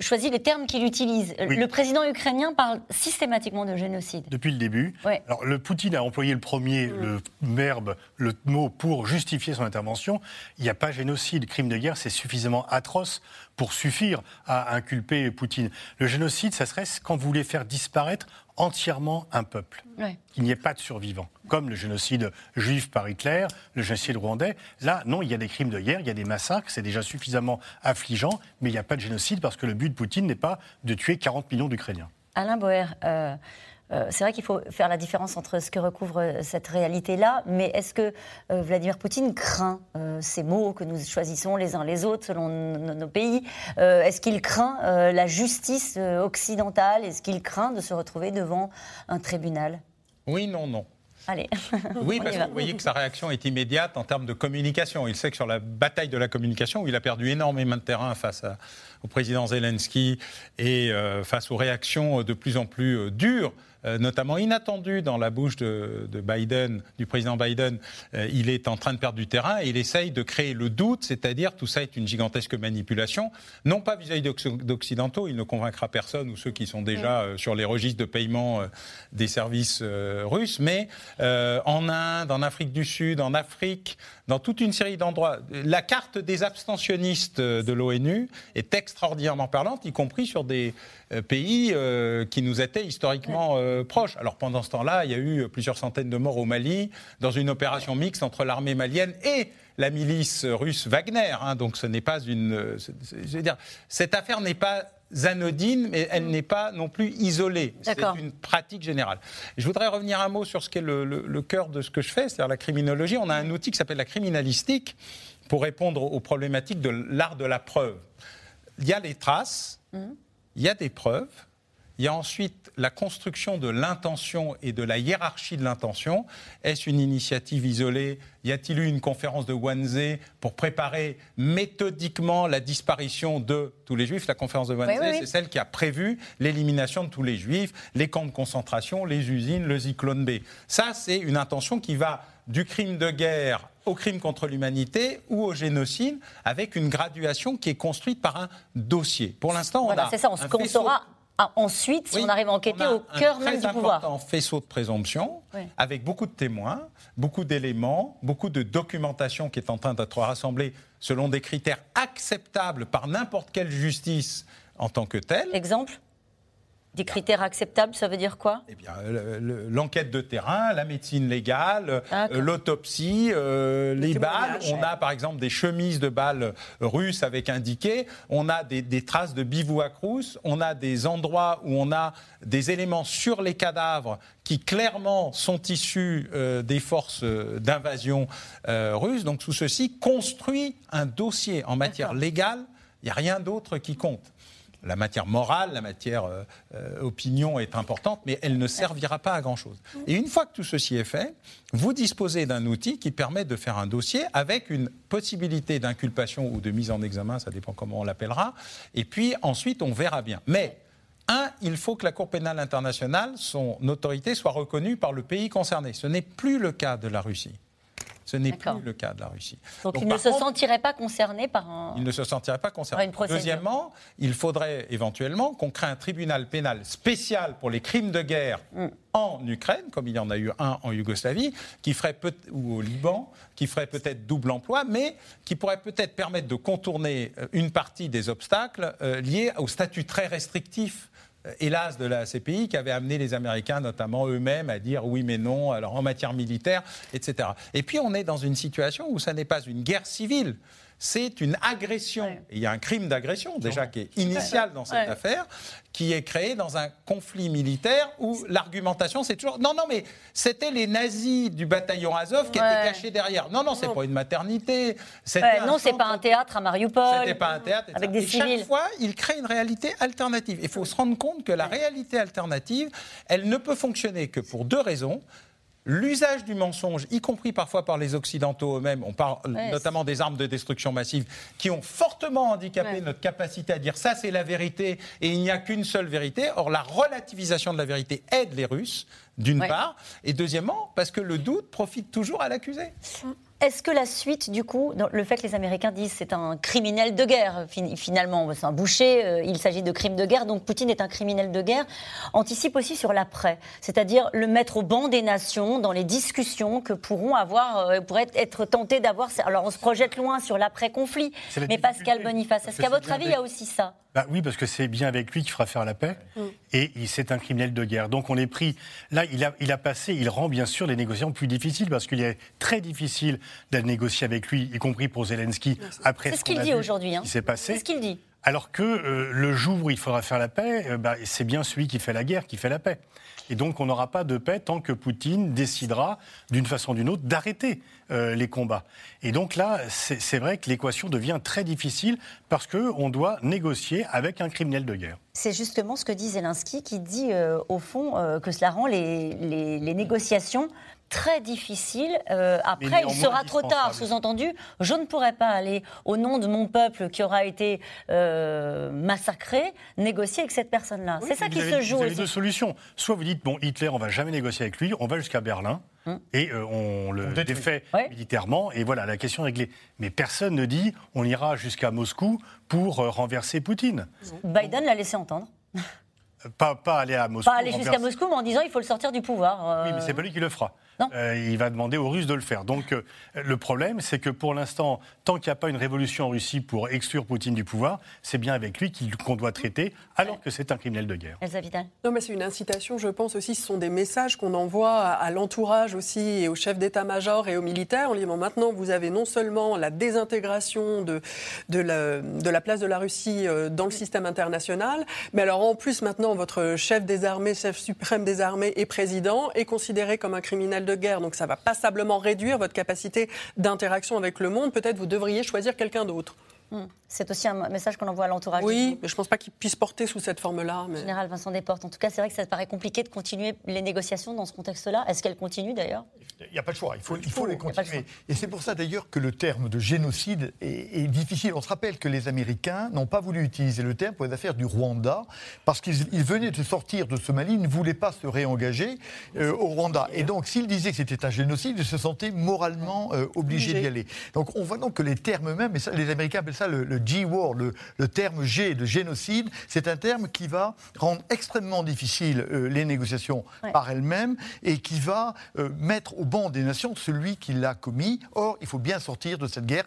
Speaker 1: choisit les termes qu'il utilise. Le président ukrainien parle systématiquement de génocide.
Speaker 5: Depuis le début. Alors, le Poutine a employé le premier, mm. le verbe, le mot pour justifier son intervention. Il n'y a pas génocide. Crime de guerre, c'est suffisamment atroce pour suffire à inculper Poutine. Le génocide, ça serait quand vous voulez faire disparaître entièrement un peuple, qu'il n'y ait pas de survivants, comme le génocide juif par Hitler, le génocide rwandais. Là, non, il y a des crimes de guerre, il y a des massacres, c'est déjà suffisamment affligeant, mais il n'y a pas de génocide parce que le but de Poutine n'est pas de tuer 40 millions d'Ukrainiens.
Speaker 1: Alain Boer, euh, euh, c'est vrai qu'il faut faire la différence entre ce que recouvre euh, cette réalité-là, mais est-ce que euh, Vladimir Poutine craint ces mots que nous choisissons les uns les autres selon nos pays? Est-ce qu'il craint la justice occidentale? Est-ce qu'il craint de se retrouver devant un tribunal?
Speaker 3: Oui, non, non.
Speaker 1: Allez.
Speaker 3: Oui, parce que vous voyez que sa réaction est immédiate en termes de communication. Il sait que sur la bataille de la communication, où il a perdu énormément de terrain face au président Zelensky et face aux réactions de plus en plus dures notamment inattendu dans la bouche de, Biden, du président Biden. Euh, il est en train de perdre du terrain et il essaye de créer le doute, c'est-à-dire tout ça est une gigantesque manipulation, non pas vis-à-vis d'occidentaux, il ne convaincra personne ou ceux qui sont déjà euh, sur les registres de paiement des services russes, mais en Inde, en Afrique du Sud, en Afrique, dans toute une série d'endroits. La carte des abstentionnistes de l'ONU est extraordinairement parlante, y compris sur des pays qui nous étaient historiquement euh, proche. Alors pendant ce temps-là, il y a eu plusieurs centaines de morts au Mali dans une opération mixte entre l'armée malienne et la milice russe Wagner. Hein, donc ce n'est pas une. Je veux dire, cette affaire n'est pas anodine, mais elle n'est pas non plus isolée. C'est une pratique générale. Je voudrais revenir un mot sur ce qui est le, cœur de ce que je fais, c'est-à-dire la criminologie. On a un outil qui s'appelle la criminalistique pour répondre aux problématiques de l'art de la preuve. Il y a les traces, mmh. Il y a des preuves, il y a ensuite la construction de l'intention et de la hiérarchie de l'intention. Est-ce une initiative isolée? Y a-t-il eu une conférence de Wannsee pour préparer méthodiquement la disparition de tous les juifs? La conférence de Wannsee, c'est celle qui a prévu l'élimination de tous les juifs, les camps de concentration, les usines, le Zyklon B. Ça, c'est une intention qui va du crime de guerre au crime contre l'humanité ou au génocide, avec une graduation qui est construite par un dossier. Pour l'instant, on a.
Speaker 1: C'est ça, on, un saura ah, ensuite, si on arrive à enquêter au cœur même du pouvoir.
Speaker 3: Un faisceau de présomption, avec beaucoup de témoins, beaucoup d'éléments, beaucoup de documentation qui est en train d'être rassemblée selon des critères acceptables par n'importe quelle justice en tant que telle.
Speaker 1: Exemple des critères acceptables, ça veut dire quoi?
Speaker 3: Eh bien, l'enquête de terrain, la médecine légale, euh, l'autopsie, euh, les balles. On a par exemple des chemises de balles russes avec indiqué. On a des, traces de bivouac russe. On a des endroits où on a des éléments sur les cadavres qui clairement sont issus euh, des forces d'invasion russes. Donc tout ceci construit un dossier en matière légale. Il n'y a rien d'autre qui compte la matière morale, la matière euh, euh, opinion est importante, mais elle ne servira pas à grand-chose. Et une fois que tout ceci est fait, vous disposez d'un outil qui permet de faire un dossier avec une possibilité d'inculpation ou de mise en examen, ça dépend comment on l'appellera, et puis ensuite on verra bien. Mais un, il faut que la Cour pénale internationale, son autorité, soit reconnue par le pays concerné. Ce n'est plus le cas de la Russie. Ce n'est plus le cas de la Russie.
Speaker 1: Donc, il ne se sentirait pas concerné par un.
Speaker 3: Il ne se sentirait pas concerné. Deuxièmement, il faudrait éventuellement qu'on crée un tribunal pénal spécial pour les crimes de guerre mm. en Ukraine, comme il y en a eu un en Yougoslavie, qui ferait peut ou au Liban, qui ferait peut-être double emploi, mais qui pourrait peut-être permettre de contourner euh, une partie des obstacles euh, liés au statut très restrictif hélas, de la CPI qui avait amené les Américains, notamment eux-mêmes, à dire oui mais non, alors en matière militaire, etc. Et puis on est dans une situation où ça n'est pas une guerre civile c'est une agression. il y a un crime d'agression déjà qui est initial dans cette affaire, qui est créé dans un conflit militaire où l'argumentation c'est toujours non non mais c'était les nazis du bataillon Azov qui étaient cachés derrière. Non non c'est pas une maternité.
Speaker 1: non c'est pas un théâtre à Mariupol.
Speaker 3: C'était pas un théâtre. Avec des civils. Chaque fois il crée une réalité alternative. Il faut se rendre compte que la réalité alternative elle ne peut fonctionner que pour deux raisons. L'usage du mensonge, y compris parfois par les Occidentaux eux-mêmes, on parle notamment des armes de destruction massive, qui ont fortement handicapé notre capacité à dire ça c'est la vérité et il n'y a qu'une seule vérité. Or, la relativisation de la vérité aide les Russes, d'une part, et deuxièmement, parce que le doute profite toujours à l'accusé.
Speaker 1: Est-ce que la suite, du coup, le fait que les Américains disent c'est un criminel de guerre, finalement, c'est un boucher, euh, il s'agit de crimes de guerre, donc Poutine est un criminel de guerre, anticipe aussi sur l'après, c'est-à-dire le mettre au banc des nations dans les discussions que pourront avoir, euh, pourraient être tentés d'avoir. Alors on se projette loin sur l'après-conflit, mais Pascal Boniface, est-ce qu'à votre avis, il y a aussi ça?
Speaker 5: Bah oui, parce que c'est bien avec lui qu'il fera faire la paix. Mm. Et c'est un criminel de guerre. Donc on est pris. Là, il a, il a passé, il rend bien sûr les négociations plus difficiles, parce qu'il est très difficile de négocier avec lui, y compris pour Zelensky, après
Speaker 1: ce, qu'il dit aujourd'hui. Hein.
Speaker 5: s'est passé.
Speaker 1: C'est ce qu'il dit.
Speaker 5: Alors que euh, le jour où il faudra faire la paix, euh, bah, c'est bien celui qui fait la guerre qui fait la paix. Et donc on n'aura pas de paix tant que Poutine décidera, d'une façon ou d'une autre, d'arrêter euh, les combats. Et donc là, c'est vrai que l'équation devient très difficile parce qu'on doit négocier avec un criminel de guerre.
Speaker 1: C'est justement ce que dit Zelensky, qui dit euh, au fond euh, que cela rend les, les négociations très difficile. Euh, après, il sera trop tard. Sous-entendu, je ne pourrai pas aller au nom de mon peuple qui aura été euh, massacré, négocier avec cette personne-là. c'est ça qui se joue. Vous
Speaker 5: avez deux solutions. Soit vous dites, bon, Hitler, on va jamais négocier avec lui, on va jusqu'à Berlin. Hum. Et euh, on le défait militairement, et voilà, la question est réglée. Mais personne ne dit on ira jusqu'à Moscou pour renverser Poutine.
Speaker 1: Biden l'a laissé entendre.
Speaker 5: Pas, pas aller à Moscou.
Speaker 1: Pas aller jusqu'à Moscou, mais en disant il faut le sortir du pouvoir.
Speaker 5: Oui, mais c'est pas lui qui le fera. Euh, il va demander aux Russes de le faire. Donc euh, le problème, c'est que pour l'instant, tant qu'il n'y a pas une révolution en Russie pour exclure Poutine du pouvoir, c'est bien avec lui qu'on doit traiter, alors que c'est un criminel de guerre.
Speaker 1: Elsa Vital.
Speaker 4: Non, mais c'est une incitation, je pense aussi. Ce sont des messages qu'on envoie à, l'entourage aussi et aux chefs d'état-major et aux militaires en disant maintenant, vous avez non seulement la désintégration de, de, la, de la place de la Russie euh, dans le système international, mais alors en plus maintenant, votre chef des armées, chef suprême des armées et président est considéré comme un criminel de guerre. Donc ça va passablement réduire votre capacité d'interaction avec le monde. Peut-être vous devriez choisir quelqu'un d'autre.
Speaker 1: Hmm. C'est aussi un message qu'on envoie à l'entourage.
Speaker 4: Oui, mais je ne pense pas qu'il puisse porter sous cette forme-là.
Speaker 1: Mais... Général Vincent Desportes, en tout cas, c'est vrai que ça paraît compliqué de continuer les négociations dans ce contexte-là. Est-ce qu'elles continuent d'ailleurs?
Speaker 2: Il n'y a pas de choix, il faut, il faut les continuer. Et c'est pour ça d'ailleurs que le terme de génocide est, difficile. On se rappelle que les Américains n'ont pas voulu utiliser le terme pour les affaires du Rwanda, parce qu'ils venaient de sortir de ce Mali, ils ne voulaient pas se réengager euh, au Rwanda. Et donc, s'ils disaient que c'était un génocide, ils se sentaient moralement euh, obligés d'y aller. Donc, on voit donc que les termes mêmes, et ça, les Américains appellent ça le G-word, le, terme G de génocide, c'est un terme qui va rendre extrêmement difficile euh, les négociations par elles-mêmes et qui va euh, mettre au banc des nations celui qui l'a commis. Or, il faut bien sortir de cette guerre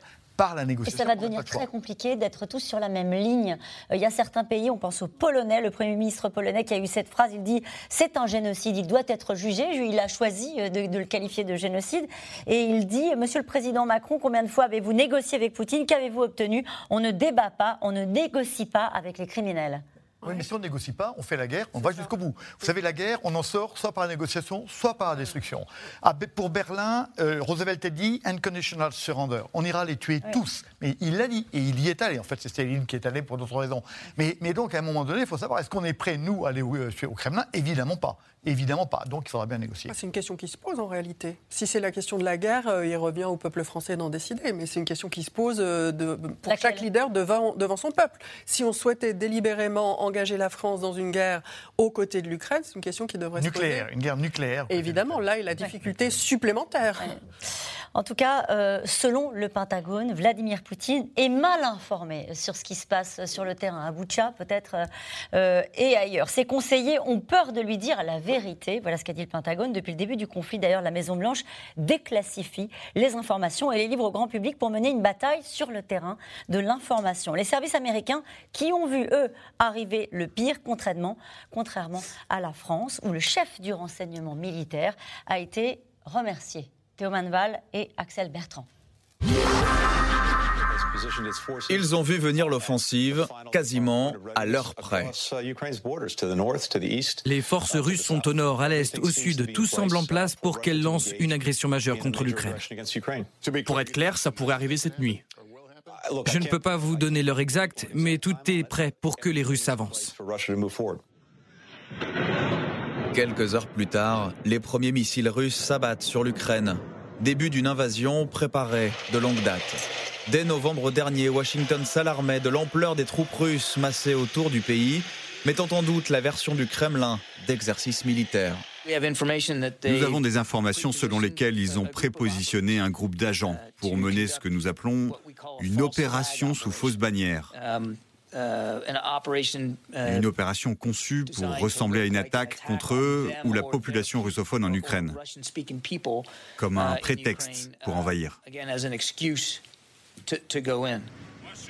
Speaker 2: la négociation.
Speaker 1: Et ça va devenir très compliqué d'être tous sur la même ligne. Euh, il y a certains pays, on pense au Polonais, le Premier ministre polonais qui a eu cette phrase, il dit c'est un génocide, il doit être jugé. Il a choisi euh, de, de, le qualifier de génocide. Et il dit, Monsieur le Président Macron, combien de fois avez-vous négocié avec Poutine? Qu'avez-vous obtenu? On ne débat pas, on ne négocie pas avec les criminels.
Speaker 2: Oui, mais si on ne négocie pas, on fait la guerre, on va jusqu'au bout. Vous savez, la guerre, on en sort soit par la négociation, soit par la destruction. Ah, pour Berlin, euh, Roosevelt a dit unconditional surrender. On ira les tuer tous. Mais il l'a dit, et il y est allé. En fait, c'est Staline qui est allé pour d'autres raisons. Mais, mais, donc, à un moment donné, il faut savoir, est-ce qu'on est prêt, nous, à aller au, euh, au Kremlin? Évidemment pas. Évidemment pas. Donc il faudra bien négocier.
Speaker 4: Ah, c'est une question qui se pose en réalité. Si c'est la question de la guerre, euh, il revient au peuple français d'en décider. Mais c'est une question qui se pose euh, de, pour chaque leader devant, devant son peuple. Si on souhaitait délibérément engager la France dans une guerre aux côtés de l'Ukraine, c'est une question qui devrait
Speaker 2: se poser. Une guerre nucléaire.
Speaker 4: évidemment, là, il a la difficulté supplémentaire.
Speaker 1: En tout cas, euh, selon le Pentagone, Vladimir Poutine est mal informé sur ce qui se passe sur le terrain à Boutcha, peut-être, euh, et ailleurs. Ses conseillers ont peur de lui dire la vérité. Voilà ce qu'a dit le Pentagone. Depuis le début du conflit, d'ailleurs, la Maison-Blanche déclassifie les informations et les livre au grand public pour mener une bataille sur le terrain de l'information. Les services américains qui ont vu, eux, arriver le pire, contrairement, contrairement à la France, où le chef du renseignement militaire a été remercié Théoman Val et Axel Bertrand.
Speaker 11: Ils ont vu venir l'offensive quasiment à l'heure près.
Speaker 9: Les forces russes sont au nord, à l'est, au sud. Tout semble en place pour qu'elles lancent une agression majeure contre l'Ukraine. Pour être clair, ça pourrait arriver cette nuit. Je ne peux pas vous donner l'heure exacte, mais tout est prêt pour que les Russes avancent.
Speaker 11: Quelques heures plus tard, les premiers missiles russes s'abattent sur l'Ukraine. Début d'une invasion préparée de longue date. Dès novembre dernier, Washington s'alarmait de l'ampleur des troupes russes massées autour du pays, mettant en doute la version du Kremlin d'exercice militaire.
Speaker 10: Nous avons des informations selon lesquelles ils ont prépositionné un groupe d'agents pour mener ce que nous appelons une opération sous fausse bannière. Euh, euh, une opération conçue pour ressembler à une attaque contre eux ou la population russophone en Ukraine, comme un uh, prétexte pour uh, envahir.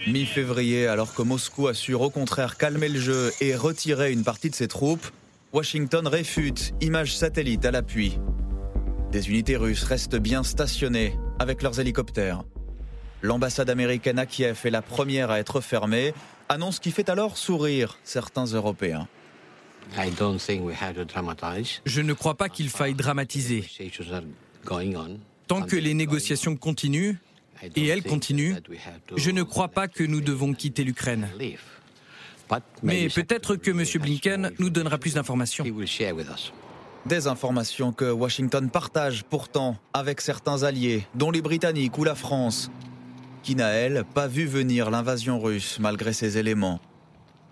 Speaker 11: Mi-février, alors que Moscou assure au contraire calmer le jeu et retirer une partie de ses troupes, Washington réfute, images satellites à l'appui. Des unités russes restent bien stationnées avec leurs hélicoptères. L'ambassade américaine à Kiev est la première à être fermée, annonce qui fait alors sourire certains Européens.
Speaker 9: Je ne crois pas qu'il faille dramatiser. Tant que les négociations continuent, et elles continuent, je ne crois pas que nous devons quitter l'Ukraine. Mais peut-être que M. Blinken nous donnera plus d'informations.
Speaker 11: Des informations que Washington partage pourtant avec certains alliés, dont les Britanniques ou la France qui n'a, elle, pas vu venir l'invasion russe malgré ces éléments.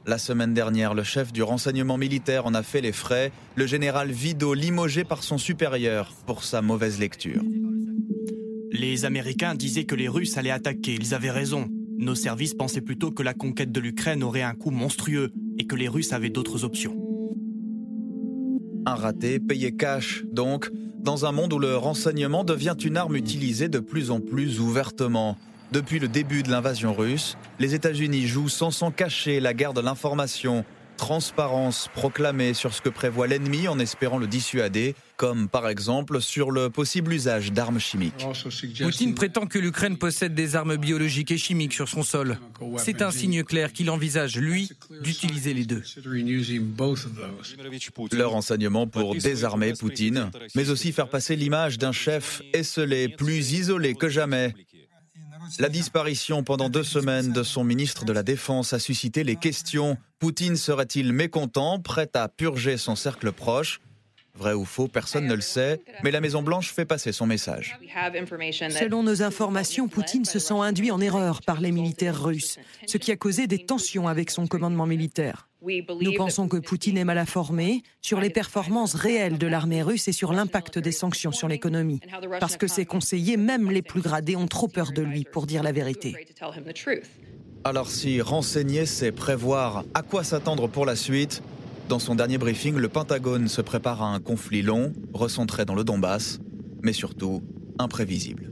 Speaker 11: La semaine dernière, le chef du renseignement militaire en a fait les frais, le général Vido limogé par son supérieur pour sa mauvaise lecture.
Speaker 7: Les Américains disaient que les Russes allaient attaquer, ils avaient raison. Nos services pensaient plutôt que la conquête de l'Ukraine aurait un coût monstrueux et que les Russes avaient d'autres options.
Speaker 11: raté, payé cash donc, dans un monde où le renseignement devient une arme utilisée de plus en plus ouvertement. Depuis le début de l'invasion russe, les États-Unis jouent sans s'en cacher la guerre de l'information, transparence proclamée sur ce que prévoit l'ennemi en espérant le dissuader, comme par exemple sur le possible usage d'armes chimiques.
Speaker 9: Poutine prétend que l'Ukraine possède des armes biologiques et chimiques sur son sol. C'est un signe clair qu'il envisage, lui, d'utiliser les deux.
Speaker 11: Le renseignement pour désarmer Poutine, mais aussi faire passer l'image d'un chef esselé, plus isolé que jamais, la disparition pendant deux semaines de son ministre de la Défense a suscité les questions. Poutine serait-il mécontent, prêt à purger son cercle proche? Vrai ou faux, personne ne le sait, mais la Maison-Blanche fait passer son message.
Speaker 8: Selon nos informations, Poutine se sent induit en erreur par les militaires russes, ce qui a causé des tensions avec son commandement militaire. Nous pensons que Poutine est mal informé sur les performances réelles de l'armée russe et sur l'impact des sanctions sur l'économie, parce que ses conseillers, même les plus gradés, ont trop peur de lui pour dire la vérité.
Speaker 11: Alors si renseigner, c'est prévoir à quoi s'attendre pour la suite, dans son dernier briefing, le Pentagone se prépare à un conflit long, recentré dans le Donbass, mais surtout imprévisible.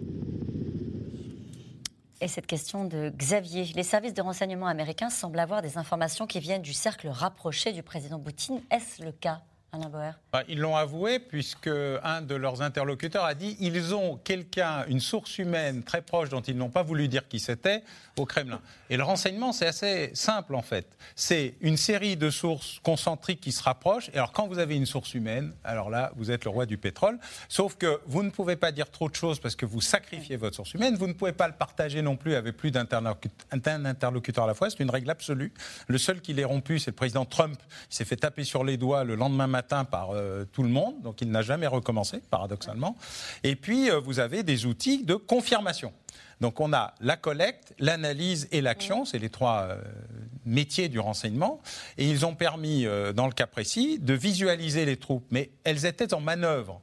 Speaker 1: Et cette question de Xavier, les services de renseignement américains semblent avoir des informations qui viennent du cercle rapproché du président Poutine. Est-ce le cas?
Speaker 3: Bah, Ils l'ont avoué puisque un de leurs interlocuteurs a dit ils ont quelqu'un, une source humaine très proche dont ils n'ont pas voulu dire qui c'était au Kremlin. Et le renseignement, c'est assez simple en fait. C'est une série de sources concentriques qui se rapprochent. Et alors quand vous avez une source humaine, alors là, vous êtes le roi du pétrole. Sauf que vous ne pouvez pas dire trop de choses parce que vous sacrifiez votre source humaine. Vous ne pouvez pas le partager non plus avec plus d'un interlocuteur à la fois. C'est une règle absolue. Le seul qui l'ait rompu, c'est le président Trump. Il s'est fait taper sur les doigts le lendemain matin par euh, tout le monde. Donc il n'a jamais recommencé, paradoxalement. Et puis, euh, vous avez des outils de confirmation. Donc on a la collecte, l'analyse et l'action, c'est les trois euh, métiers du renseignement, et ils ont permis, euh, dans le cas précis, de visualiser les troupes, mais elles étaient en manœuvre.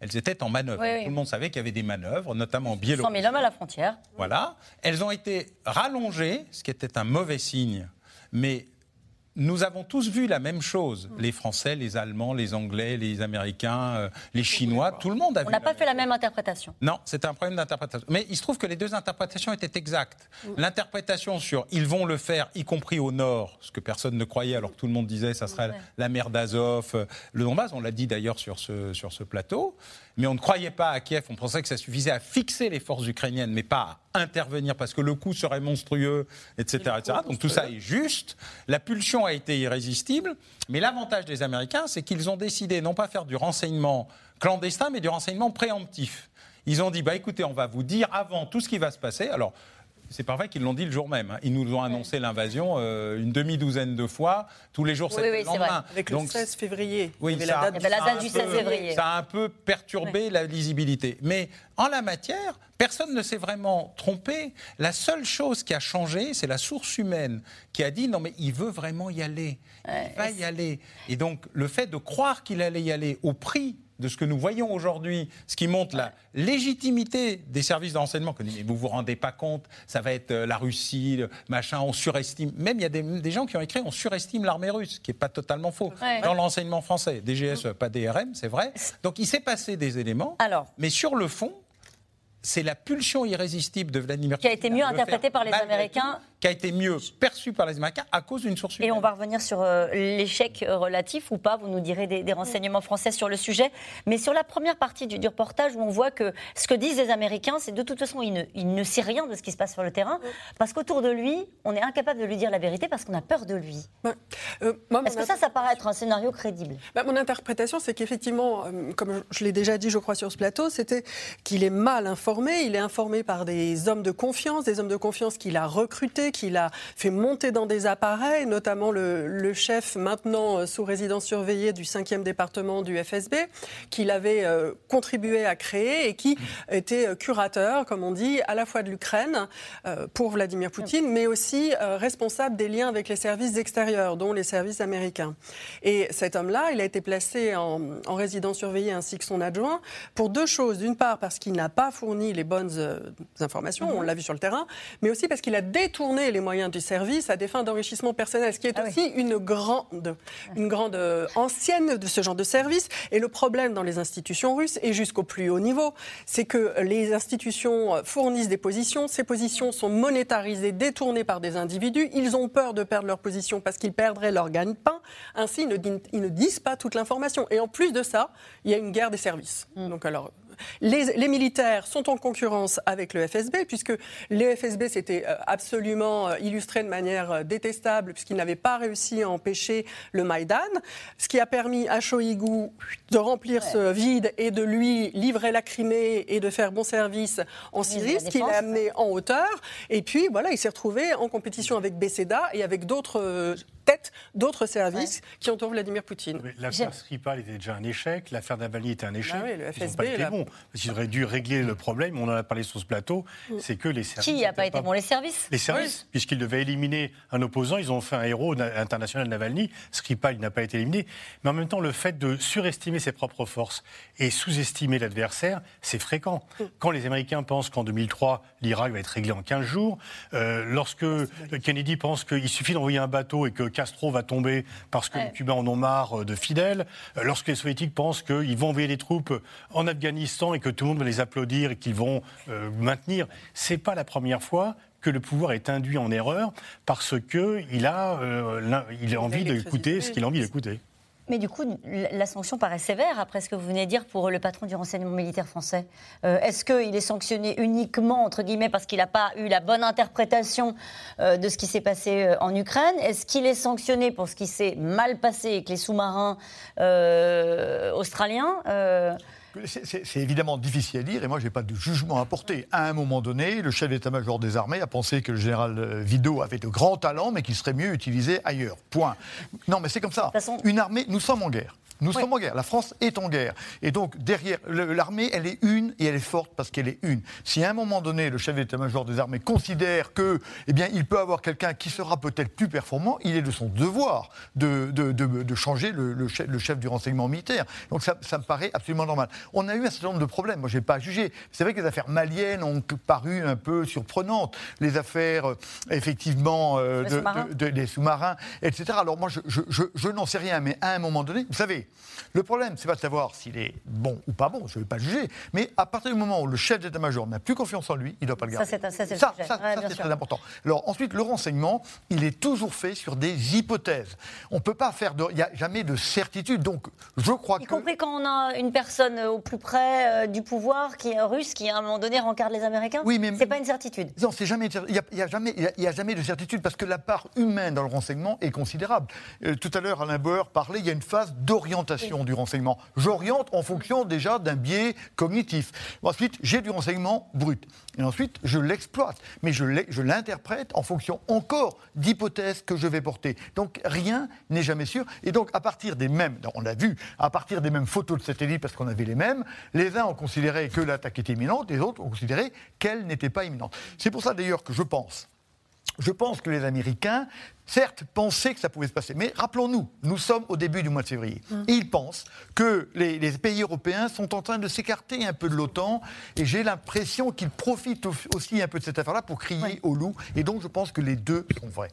Speaker 3: Elles étaient en manœuvre. Tout le monde savait qu'il y avait des manœuvres, notamment en Biélorussie.
Speaker 1: 100 000 hommes à la frontière.
Speaker 3: Voilà. Elles ont été rallongées, ce qui était un mauvais signe, mais nous avons tous vu la même chose. Les Français, les Allemands, les Anglais, les Américains, euh, les Chinois, tout le monde a vu.
Speaker 1: On n'a pas fait la même interprétation.
Speaker 3: Non, c'est un problème d'interprétation. Mais il se trouve que les deux interprétations étaient exactes. L'interprétation sur ils vont le faire, y compris au nord, ce que personne ne croyait alors que tout le monde disait ça serait la mer d'Azov, euh, le Donbass, on l'a dit d'ailleurs sur ce, sur ce plateau mais on ne croyait pas à Kiev. On pensait que ça suffisait à fixer les forces ukrainiennes, mais pas à intervenir parce que le coût serait monstrueux, etc. etc. Donc tout ça est juste. La pulsion a été irrésistible. Mais l'avantage des Américains, c'est qu'ils ont décidé non pas faire du renseignement clandestin, mais du renseignement préemptif. Ils ont dit, bah écoutez, on va vous dire avant tout ce qui va se passer. Alors, c'est pas vrai qu'ils l'ont dit le jour même. Hein. Ils nous ont annoncé l'invasion euh, une demi-douzaine de fois. Tous les jours,
Speaker 1: c'était
Speaker 3: le lendemain.
Speaker 4: Avec le 16 février.
Speaker 3: Oui,
Speaker 1: ça, la date, du 16 février.
Speaker 3: Ça a un peu perturbé la lisibilité. Mais en la matière, personne ne s'est vraiment trompé. La seule chose qui a changé, c'est la source humaine qui a dit non mais il veut vraiment y aller. il va y aller. Et donc le fait de croire qu'il allait y aller au prix de ce que nous voyons aujourd'hui, ce qui montre la légitimité des services de renseignement, mais vous vous rendez pas compte, ça va être euh, la Russie, machin, on surestime. Même il y a des, gens qui ont écrit on surestime l'armée russe, ce qui n'est pas totalement faux. Dans l'enseignement français, DGSE, pas DRM, c'est vrai. Donc il s'est passé des éléments,
Speaker 1: Alors.
Speaker 3: mais sur le fond, c'est la pulsion irrésistible de Vladimir
Speaker 1: Qui a été mieux interprétée par les Américains.
Speaker 3: Qui a été mieux perçue par les Américains à cause d'une source humaine.
Speaker 1: Et on va revenir sur euh, l'échec euh, relatif ou pas, vous nous direz des, renseignements français sur le sujet. Mais sur la première partie du, reportage où on voit que ce que disent les Américains, c'est de toute façon, il ne, il ne, sait rien de ce qui se passe sur le terrain, parce qu'autour de lui, on est incapable de lui dire la vérité parce qu'on a peur de lui. Euh, Est-ce que ça, ça paraît être un scénario crédible?
Speaker 4: Bah, Mon interprétation, c'est qu'effectivement, comme je l'ai déjà dit, je crois, sur ce plateau, c'était qu'il est mal informé, il est informé par des hommes de confiance, des hommes de confiance qu'il a recrutés, qu'il a fait monter dans des appareils, notamment le, chef maintenant euh, sous résidence surveillée du 5e département du FSB, qu'il avait euh, contribué à créer et qui était euh, curateur, comme on dit, à la fois de l'Ukraine pour Vladimir Poutine, mais aussi responsable des liens avec les services extérieurs, dont les services américains. Et cet homme-là, il a été placé en, en résidence surveillée ainsi que son adjoint pour deux choses. D'une part, parce qu'il n'a pas fourni les bonnes informations, on l'a vu sur le terrain, mais aussi parce qu'il a détourné les moyens du service à des fins d'enrichissement personnel, ce qui est ah aussi une grande, une grande euh, ancienne de ce genre de service. Et le problème dans les institutions russes, et jusqu'au plus haut niveau, c'est que les institutions fournissent des positions, ces positions sont monétarisées, détournées par des individus, ils ont peur de perdre leur position parce qu'ils perdraient leur gagne-pain, ainsi ils ne, ils ne disent pas toute l'information. Et en plus de ça, il y a une guerre des services. Mm. Donc alors, les, militaires sont en concurrence avec le FSB, puisque le FSB s'était euh, absolument euh, illustré de manière euh, détestable, puisqu'il n'avait pas réussi à empêcher le Maïdan, ce qui a permis à Shoigu de remplir ce vide et de lui livrer la Crimée et de faire bon service en Syrie, ce qui l'a amené en hauteur. Et puis, voilà, il s'est retrouvé en compétition avec Beseda et avec d'autres tête d'autres services qui entourent Vladimir Poutine.
Speaker 5: L'affaire Skripal était déjà un échec, l'affaire Navalny était un échec. Ah le FSB, Ils n'ont pas été bons. Ils auraient dû régler le problème, on en a parlé sur ce plateau, mm. c'est que les services...
Speaker 1: Qui n'a pas été bon? Les services?
Speaker 5: Les services, puisqu'ils devaient éliminer un opposant, ils ont fait un héros international Navalny, Skripal n'a pas été éliminé, mais en même temps le fait de surestimer ses propres forces et sous-estimer l'adversaire, c'est fréquent. Mm. Quand les Américains pensent qu'en 2003, l'Irak va être réglé en 15 jours, euh, lorsque Kennedy pense qu'il suffit d'envoyer un bateau et que Castro va tomber parce que les Cubains en ont marre euh, de fidèles, euh, lorsque les Soviétiques pensent qu'ils vont envoyer des troupes en Afghanistan et que tout le monde va les applaudir et qu'ils vont euh, maintenir, c'est pas la première fois que le pouvoir est induit en erreur parce qu'il a, il a envie d'écouter ce qu'il a envie d'écouter.
Speaker 1: Mais du coup, la sanction paraît sévère après ce que vous venez de dire pour le patron du renseignement militaire français. Euh, est-ce qu'il est sanctionné uniquement, entre guillemets, parce qu'il n'a pas eu la bonne interprétation euh, de ce qui s'est passé euh, en Ukraine? Est-ce qu'il est sanctionné pour ce qui s'est mal passé avec les sous-marins australiens
Speaker 2: c'est évidemment difficile à dire et moi je n'ai pas de jugement à porter. À un moment donné, le chef d'état-major des armées a pensé que le général euh, Vido avait de grands talents mais qu'il serait mieux utilisé ailleurs. Point. Non mais c'est comme ça. Une armée, nous sommes en guerre. Nous sommes en guerre. La France est en guerre. Et donc, derrière, l'armée, elle est une et elle est forte parce qu'elle est une. Si à un moment donné, le chef d'état-major des armées considère que, eh bien, il peut avoir quelqu'un qui sera peut-être plus performant, il est de son devoir de, de, de, changer le, chef, le, chef, du renseignement militaire. Donc, ça, ça, me paraît absolument normal. On a eu un certain nombre de problèmes. Moi, je n'ai pas à juger. C'est vrai que les affaires maliennes ont paru un peu surprenantes. Les affaires, euh, effectivement, euh, des sous-marins, etc. Alors, moi, je, je, je n'en sais rien. Mais à un moment donné, vous savez, le problème, c'est pas de savoir s'il est bon ou pas bon, je ne vais pas juger, mais à partir du moment où le chef d'état-major n'a plus confiance en lui, il ne doit pas le garder.
Speaker 1: Ça, c'est
Speaker 2: ça, ça, c'est très important. Alors ensuite, le renseignement, il est toujours fait sur des hypothèses. On ne peut pas faire de... Il n'y a jamais de certitude, donc je crois
Speaker 1: y
Speaker 2: que...
Speaker 1: Y compris quand on a une personne au plus près euh, du pouvoir, qui est russe, qui à un moment donné rencarde les Américains Oui, mais... C'est pas une certitude.
Speaker 2: Non, c'est jamais... Il n'y a, a, jamais, il y a, jamais de certitude, parce que la part humaine dans le renseignement est considérable. Euh, tout à l'heure, Alain Bauer parlait, il y a une phase d'orientation du renseignement. J'oriente en fonction déjà d'un biais cognitif. Ensuite, j'ai du renseignement brut. Et ensuite, je l'exploite. Mais je l'interprète en fonction encore d'hypothèses que je vais porter. Donc rien n'est jamais sûr. Et donc, à partir des mêmes, on l'a vu, à partir des mêmes photos de satellites, parce qu'on avait les mêmes, les uns ont considéré que l'attaque était imminente, les autres ont considéré qu'elle n'était pas imminente. C'est pour ça d'ailleurs que je pense je pense que les Américains, certes, pensaient que ça pouvait se passer. Mais rappelons-nous, nous sommes au début du mois de février. Et hum. ils pensent que les, les, pays européens sont en train de s'écarter un peu de l'OTAN. Et j'ai l'impression qu'ils profitent aussi un peu de cette affaire-là pour crier au loup. Et donc, je pense que les deux sont vrais.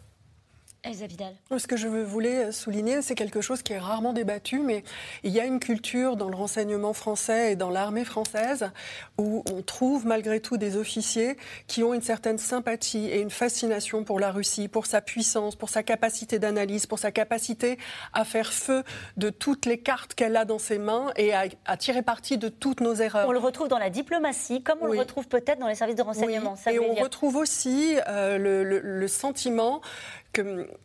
Speaker 4: Ce que je voulais souligner, c'est quelque chose qui est rarement débattu, mais il y a une culture dans le renseignement français et dans l'armée française où on trouve malgré tout des officiers qui ont une certaine sympathie et une fascination pour la Russie, pour sa puissance, pour sa capacité d'analyse, pour sa capacité à faire feu de toutes les cartes qu'elle a dans ses mains et à, tirer parti de toutes nos erreurs.
Speaker 1: On le retrouve dans la diplomatie, comme on le retrouve peut-être dans les services de renseignement.
Speaker 4: et on retrouve aussi euh, le, le sentiment que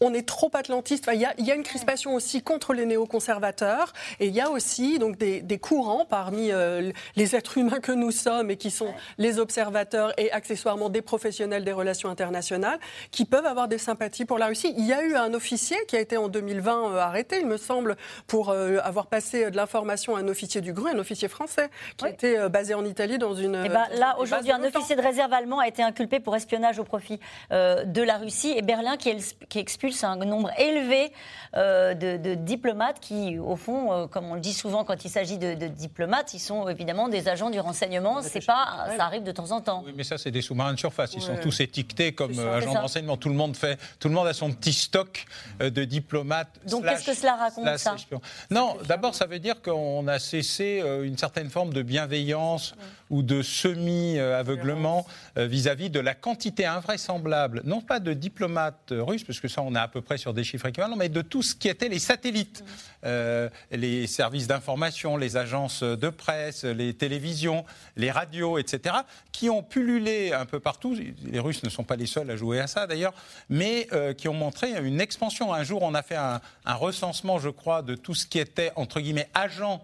Speaker 4: on est trop atlantiste. il, y a, une crispation aussi contre les néoconservateurs et il y a aussi donc des, courants parmi euh, les êtres humains que nous sommes et qui sont les observateurs et accessoirement des professionnels des relations internationales qui peuvent avoir des sympathies pour la Russie. Il y a eu un officier qui a été en 2020 euh, arrêté, il me semble, pour euh, avoir passé de l'information à un officier du GRU, un officier français qui était basé en Italie dans une. Et
Speaker 1: eh ben, là, aujourd'hui, un officier de réserve allemand a été inculpé pour espionnage au profit de la Russie et Berlin qui, qui expulse expulse un nombre élevé euh, de, diplomates qui, au fond, euh, comme on le dit souvent quand il s'agit de, diplomates, ils sont évidemment des agents du renseignement. C'est pas, ça arrive de temps en temps.
Speaker 3: Oui, mais ça, c'est des sous-marins de surface. Ils sont tous étiquetés comme euh, agents de renseignement. Tout le monde fait, tout le monde a son petit stock de diplomates.
Speaker 1: Donc, qu'est-ce que cela raconte ça?
Speaker 3: Non, d'abord, ça veut dire qu'on a cessé une certaine forme de bienveillance ou de semi-aveuglement vis-à-vis de la quantité invraisemblable, non pas de diplomates russes, parce que ça, on est à peu près sur des chiffres équivalents, mais de tout ce qui étaient les satellites, euh, les services d'information, les agences de presse, les télévisions, les radios, etc., qui ont pullulé un peu partout. Les Russes ne sont pas les seuls à jouer à ça d'ailleurs, mais euh, qui ont montré une expansion. Un jour, on a fait un, un recensement, je crois, de tout ce qui était, entre guillemets, agent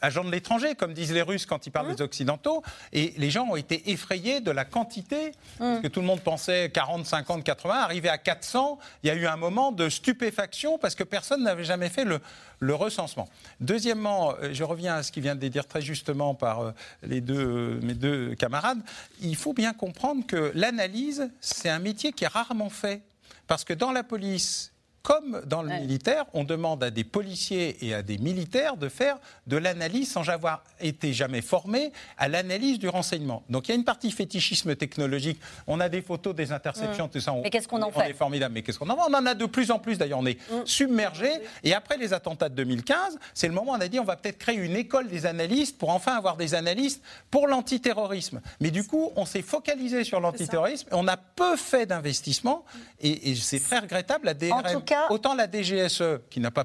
Speaker 3: agents de l'étranger, comme disent les Russes quand ils parlent mmh. des Occidentaux. Et les gens ont été effrayés de la quantité, parce mmh. que tout le monde pensait 40, 50, 80, arrivé à 400, il y a eu un moment de stupéfaction parce que personne n'avait jamais fait le, le, recensement. Deuxièmement, euh, je reviens à ce qui vient de dire très justement par euh, les deux, euh, mes deux camarades, il faut bien comprendre que l'analyse, c'est un métier qui est rarement fait. Parce que dans la police comme dans le militaire, on demande à des policiers et à des militaires de faire de l'analyse sans avoir été jamais formés à l'analyse du renseignement. Donc il y a une partie fétichisme technologique. On a des photos des interceptions,
Speaker 1: mmh.
Speaker 3: tout ça.
Speaker 1: mais qu'est-ce qu'on en fait On
Speaker 3: est formidable, mais qu'est-ce qu'on en fait? On en a de plus en plus d'ailleurs. On est mmh. submergé. Et après les attentats de 2015, c'est le moment où on a dit on va peut-être créer une école des analystes pour enfin avoir des analystes pour l'antiterrorisme. Mais du coup, on s'est focalisé sur l'antiterrorisme. On a peu fait d'investissement et, c'est très regrettable. La DRM, autant la DGSE, qui n'a pas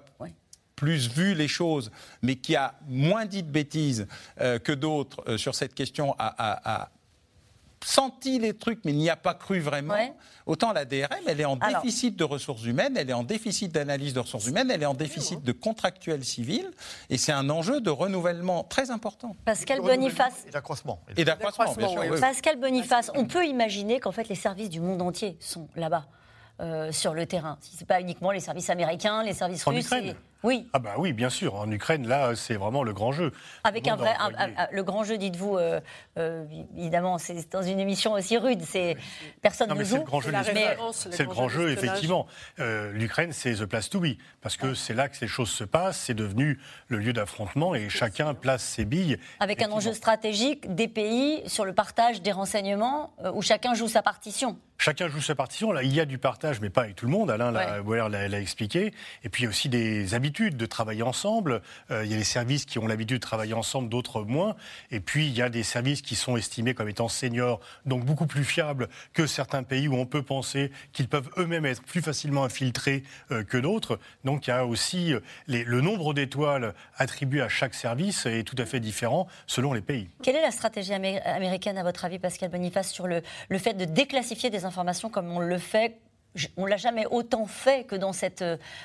Speaker 3: plus vu les choses, mais qui a moins dit de bêtises euh, que d'autres euh, sur cette question, a, senti les trucs, mais n'y a pas cru vraiment. Autant la DRM, elle est en déficit de ressources humaines, elle est en déficit d'analyse de ressources humaines, elle est en déficit de contractuels civils, et c'est un enjeu de renouvellement très important.
Speaker 1: Pascal Boniface.
Speaker 2: Et d'accroissement.
Speaker 3: Et d'accroissement, bien sûr.
Speaker 1: Pascal Boniface, on peut imaginer qu'en fait les services du monde entier sont là-bas. Euh, sur le terrain. Si ce n'est pas uniquement les services américains, les services russes.
Speaker 5: Oui. Ah bah oui, bien sûr. En Ukraine, là, c'est vraiment le grand jeu.
Speaker 1: Avec un vrai, le grand jeu, dites-vous, euh, euh, évidemment, c'est dans une émission aussi rude. C'est personne ne joue.
Speaker 5: C'est le grand jeu. C'est le grand jeu, effectivement. Euh, L'Ukraine, c'est the place to be parce que c'est là que ces choses se passent. C'est devenu le lieu d'affrontement et chacun place ses billes.
Speaker 1: Avec un enjeu stratégique des pays sur le partage des renseignements où chacun joue sa partition.
Speaker 5: Chacun joue sa partition. Là, il y a du partage, mais pas avec tout le monde. Alain l'a expliqué. Et puis il y a aussi des habitudes de travailler ensemble. Euh, il y a des services qui ont l'habitude de travailler ensemble, d'autres moins. Et puis, il y a des services qui sont estimés comme étant seniors, donc beaucoup plus fiables que certains pays où on peut penser qu'ils peuvent eux-mêmes être plus facilement infiltrés euh, que d'autres. Donc, il y a aussi euh, le nombre d'étoiles attribuées à chaque service est tout à fait différent selon les pays.
Speaker 1: Quelle est la stratégie américaine, à votre avis, Pascal Boniface, sur le, le fait de déclassifier des informations comme on le fait on l'a jamais autant fait que dans cette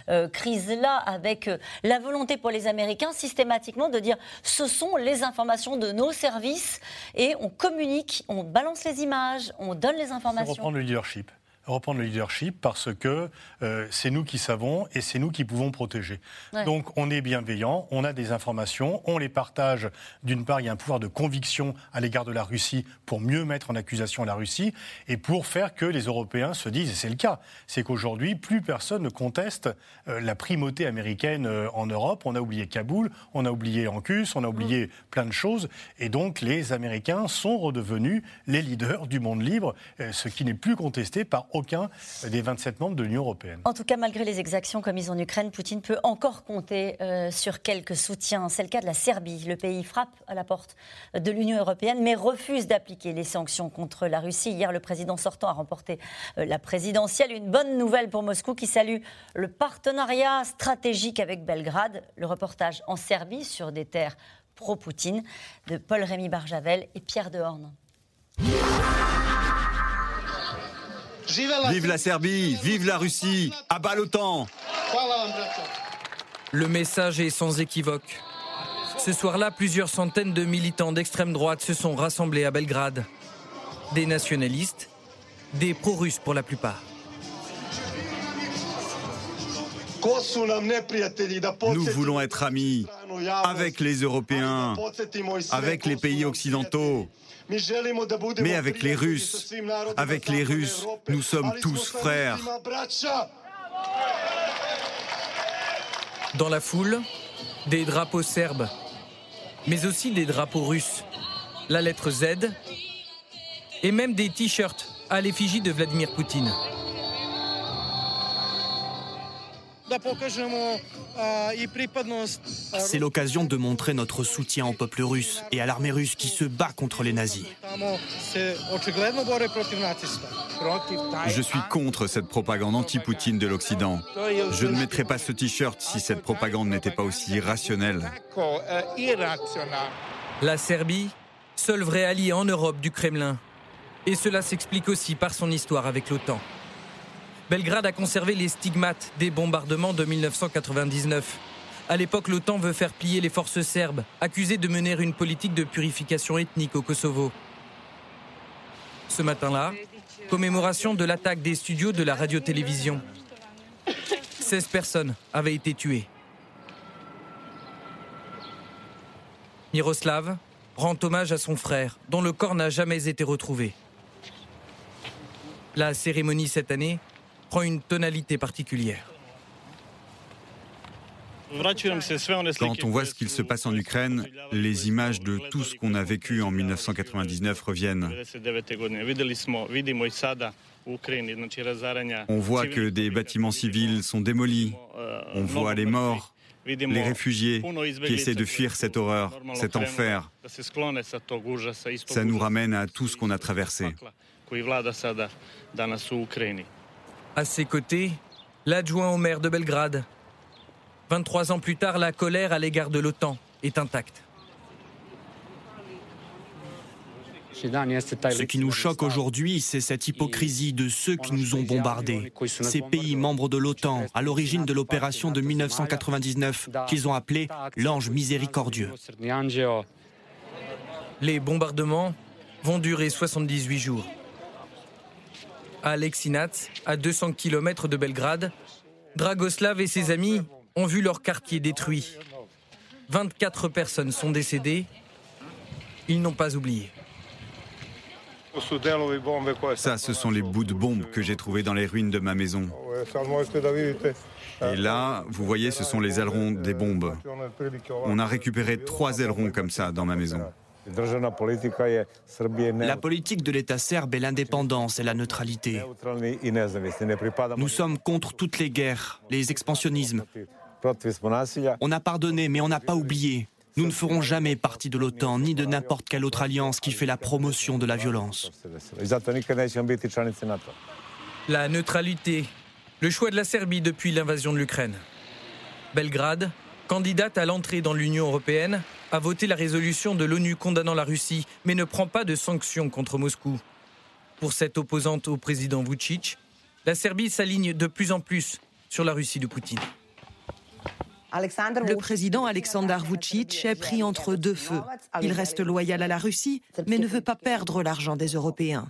Speaker 1: euh, crise-là, avec euh, la volonté pour les Américains systématiquement de dire ce sont les informations de nos services et on communique, on balance les images, on donne les informations.
Speaker 5: reprendre le leadership reprendre le leadership parce que euh, c'est nous qui savons et c'est nous qui pouvons protéger. Donc on est bienveillant, on a des informations, on les partage. D'une part, il y a un pouvoir de conviction à l'égard de la Russie pour mieux mettre en accusation la Russie et pour faire que les Européens se disent, et c'est le cas, c'est qu'aujourd'hui, plus personne ne conteste euh, la primauté américaine euh, en Europe. On a oublié Kaboul, on a oublié Ancus, on a oublié mm. plein de choses. Et donc les Américains sont redevenus les leaders du monde libre, ce qui n'est plus contesté par aucun des 27 membres de l'Union européenne.
Speaker 1: En tout cas, malgré les exactions commises en Ukraine, Poutine peut encore compter euh, sur quelques soutiens. C'est le cas de la Serbie. Le pays frappe à la porte de l'Union européenne, mais refuse d'appliquer les sanctions contre la Russie. Hier, le président sortant a remporté euh, la présidentielle. Une bonne nouvelle pour Moscou qui salue le partenariat stratégique avec Belgrade. Le reportage en Serbie sur des terres pro-Poutine de Paul-Rémy Barjavel et Pierre Dehorne.
Speaker 12: Vive la Serbie, vive la Russie, à bas l'OTAN.
Speaker 9: Le message est sans équivoque. Ce soir-là, plusieurs centaines de militants d'extrême droite se sont rassemblés à Belgrade. Des nationalistes, des pro-russes pour la plupart.
Speaker 12: Nous voulons être amis avec les Européens, avec les pays occidentaux. Mais avec les Russes, avec les Russes, nous sommes tous frères.
Speaker 9: Dans la foule, des drapeaux serbes, mais aussi des drapeaux russes, la lettre Z et même des t-shirts à l'effigie de Vladimir Poutine.
Speaker 7: C'est l'occasion de montrer notre soutien au peuple russe et à l'armée russe qui se bat contre les nazis.
Speaker 10: Je suis contre cette propagande anti-Poutine de l'Occident. Je ne mettrais pas ce t-shirt si cette propagande n'était pas aussi irrationnelle.
Speaker 9: La Serbie, seul vrai allié en Europe du Kremlin. Et cela s'explique aussi par son histoire avec l'OTAN. Belgrade a conservé les stigmates des bombardements de 1999. À l'époque, l'OTAN veut faire plier les forces serbes, accusées de mener une politique de purification ethnique au Kosovo. Ce matin-là, commémoration de l'attaque des studios de la radio-télévision. 16 personnes avaient été tuées. Miroslav rend hommage à son frère, dont le corps n'a jamais été retrouvé. La cérémonie cette année prend une tonalité particulière.
Speaker 10: Quand on voit ce qu'il se passe en Ukraine, les images de tout ce qu'on a vécu en 1999 reviennent. On voit que des bâtiments civils sont démolis. On voit les morts, les réfugiés qui essaient de fuir cette horreur, cet enfer. Ça nous ramène à tout ce qu'on a traversé.
Speaker 9: À ses côtés, l'adjoint au maire de Belgrade. 23 ans plus tard, la colère à l'égard de l'OTAN est intacte.
Speaker 7: Ce qui nous choque aujourd'hui, c'est cette hypocrisie de ceux qui nous ont bombardés. Ces pays membres de l'OTAN, à l'origine de l'opération de 1999, qu'ils ont appelée l'ange miséricordieux.
Speaker 9: Les bombardements vont durer 78 jours à Alexinac, à 200 km de Belgrade, Dragoslav et ses amis ont vu leur quartier détruit. 24 personnes sont décédées. Ils n'ont pas oublié.
Speaker 10: Ça, ce sont les bouts de bombes que j'ai trouvés dans les ruines de ma maison. Et là, vous voyez, ce sont les ailerons des bombes. On a récupéré trois ailerons comme ça dans ma maison.
Speaker 7: La politique de l'État serbe est l'indépendance et la neutralité. Nous sommes contre toutes les guerres, les expansionnismes. On a pardonné, mais on n'a pas oublié. Nous ne ferons jamais partie de l'OTAN ni de n'importe quelle autre alliance qui fait la promotion de la violence.
Speaker 9: La neutralité, le choix de la Serbie depuis l'invasion de l'Ukraine. Belgrade, candidate à l'entrée dans l'Union européenne, a voté la résolution de l'ONU condamnant la Russie, mais ne prend pas de sanctions contre Moscou. Pour cette opposante au président Vucic, la Serbie s'aligne de plus en plus sur la Russie de Poutine.
Speaker 8: Le président Aleksandar Vucic est pris entre deux feux. Il reste loyal à la Russie, mais ne veut pas perdre l'argent des Européens.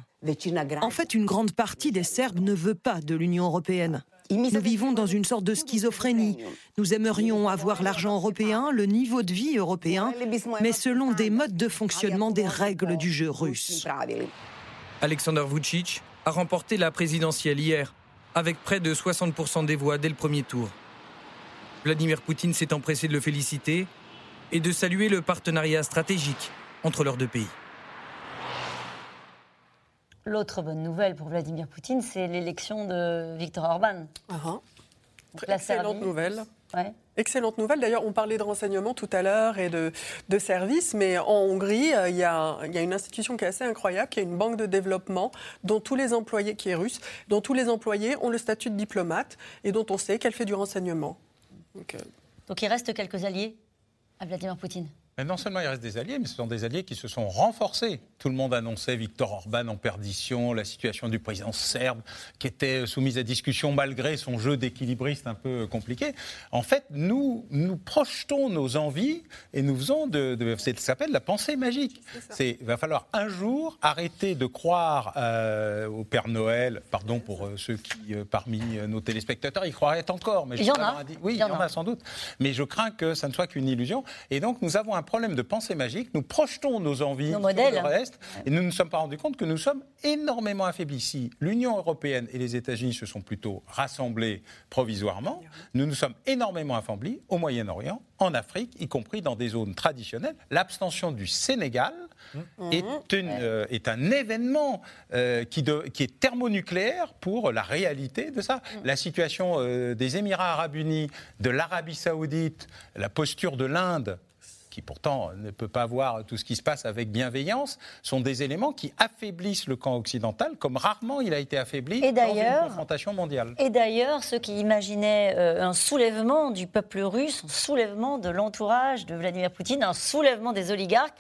Speaker 8: En fait, une grande partie des Serbes ne veut pas de l'Union européenne. Nous vivons dans une sorte de schizophrénie. Nous aimerions avoir l'argent européen, le niveau de vie européen, mais selon des modes de fonctionnement des règles du jeu russe.
Speaker 9: Alexander Vucic a remporté la présidentielle hier, avec près de 60% des voix dès le premier tour. Vladimir Poutine s'est empressé de le féliciter et de saluer le partenariat stratégique entre leurs deux pays.
Speaker 1: L'autre bonne nouvelle pour Vladimir Poutine, c'est l'élection de Viktor Orban.
Speaker 4: Uh Excellente nouvelle. Excellente nouvelle. D'ailleurs, on parlait de renseignements tout à l'heure et de, de, services, mais en Hongrie, euh, il y, a, il y, a, une institution qui est assez incroyable, qui est une banque de développement dont tous les employés, qui est russe, dont tous les employés ont le statut de diplomate et dont on sait qu'elle fait du renseignement.
Speaker 1: Donc, euh, Donc il reste quelques alliés à Vladimir Poutine
Speaker 3: mais non seulement il reste des alliés, mais ce sont des alliés qui se sont renforcés. Tout le monde annonçait Viktor Orban en perdition, la situation du président serbe qui était soumise à discussion malgré son jeu d'équilibriste un peu compliqué. En fait, nous, nous projetons nos envies et nous faisons de, de ça s'appelle la pensée magique. Il va falloir un jour arrêter de croire euh, au Père Noël, pardon pour euh, ceux qui, euh, parmi nos téléspectateurs, y croiraient encore.
Speaker 1: Mais il y en a.
Speaker 3: Oui, il y, en a sans doute. Mais je crains que ça ne soit qu'une illusion. Et donc, nous avons un problème de pensée magique. Nous projetons nos envies
Speaker 1: nos modèles.
Speaker 3: l'Est. Et nous ne nous sommes pas rendus compte que nous sommes énormément affaiblis. Si l'Union européenne et les États-Unis se sont plutôt rassemblés provisoirement, nous nous sommes énormément affaiblis au Moyen-Orient, en Afrique, y compris dans des zones traditionnelles. L'abstention du Sénégal mmh. est, euh, est, un événement euh, qui, qui, est thermonucléaire pour la réalité de ça. Mmh. La situation euh, des Émirats arabes unis, de l'Arabie saoudite, la posture de l'Inde qui pourtant ne peut pas voir tout ce qui se passe avec bienveillance, sont des éléments qui affaiblissent le camp occidental comme rarement il a été affaibli dans une confrontation mondiale.
Speaker 1: Et d'ailleurs, ceux qui imaginaient euh, un soulèvement du peuple russe, un soulèvement de l'entourage de Vladimir Poutine, un soulèvement des oligarques,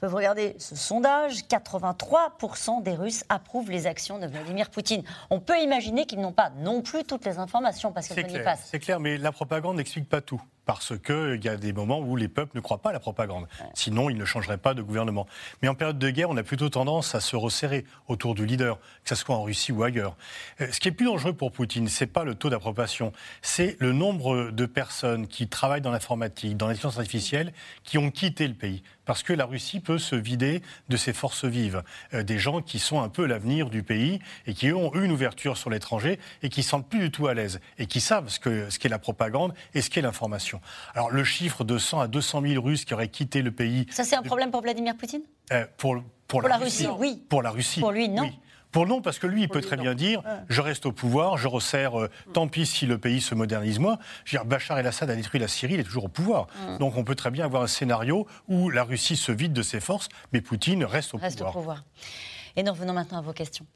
Speaker 1: peuvent regarder ce sondage. 83% des Russes approuvent les actions de Vladimir Poutine. On peut imaginer qu'ils n'ont pas non plus toutes les informations parce qu'elles passent.
Speaker 5: C'est clair, mais la propagande n'explique pas tout parce qu'il y a des moments où les peuples ne croient pas à la propagande. Sinon, ils ne changeraient pas de gouvernement. Mais en période de guerre, on a plutôt tendance à se resserrer autour du leader, que ce soit en Russie ou ailleurs. Euh, ce qui est plus dangereux pour Poutine, c'est pas le taux d'approbation, c'est le nombre de personnes qui travaillent dans l'informatique, dans l'intelligence artificielle, qui ont quitté le pays parce que la Russie peut se vider de ses forces vives, euh, des gens qui sont un peu l'avenir du pays et qui ont eu une ouverture sur l'étranger et qui ne sentent plus du tout à l'aise et qui savent ce qu'est ce la propagande et ce qu'est l'information. Alors le chiffre de 100 à 200 000 Russes qui auraient quitté le pays...
Speaker 1: Ça c'est un problème pour Vladimir Poutine?
Speaker 5: Euh, pour, pour, la, Russie, oui. Pour la Russie.
Speaker 1: Pour lui, non.
Speaker 5: Pour non, parce que lui, il peut très bien dire je reste au pouvoir, je resserre, euh, tant pis si le pays se modernise moins. Je veux dire, Bachar el-Assad a détruit la Syrie, il est toujours au pouvoir. Donc on peut très bien avoir un scénario où la Russie se vide de ses forces, mais Poutine reste au
Speaker 1: reste
Speaker 5: pouvoir.
Speaker 1: Au pouvoir. Et nous revenons maintenant à vos questions.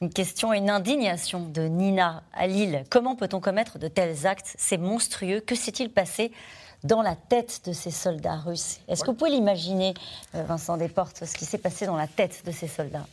Speaker 1: Une question et une indignation de Nina à Lille. Comment peut-on commettre de tels actes? C'est monstrueux. Que s'est-il passé dans la tête de ces soldats russes. Est-ce que vous pouvez l'imaginer, euh, Vincent Desportes, ce qui s'est passé dans la tête de ces soldats?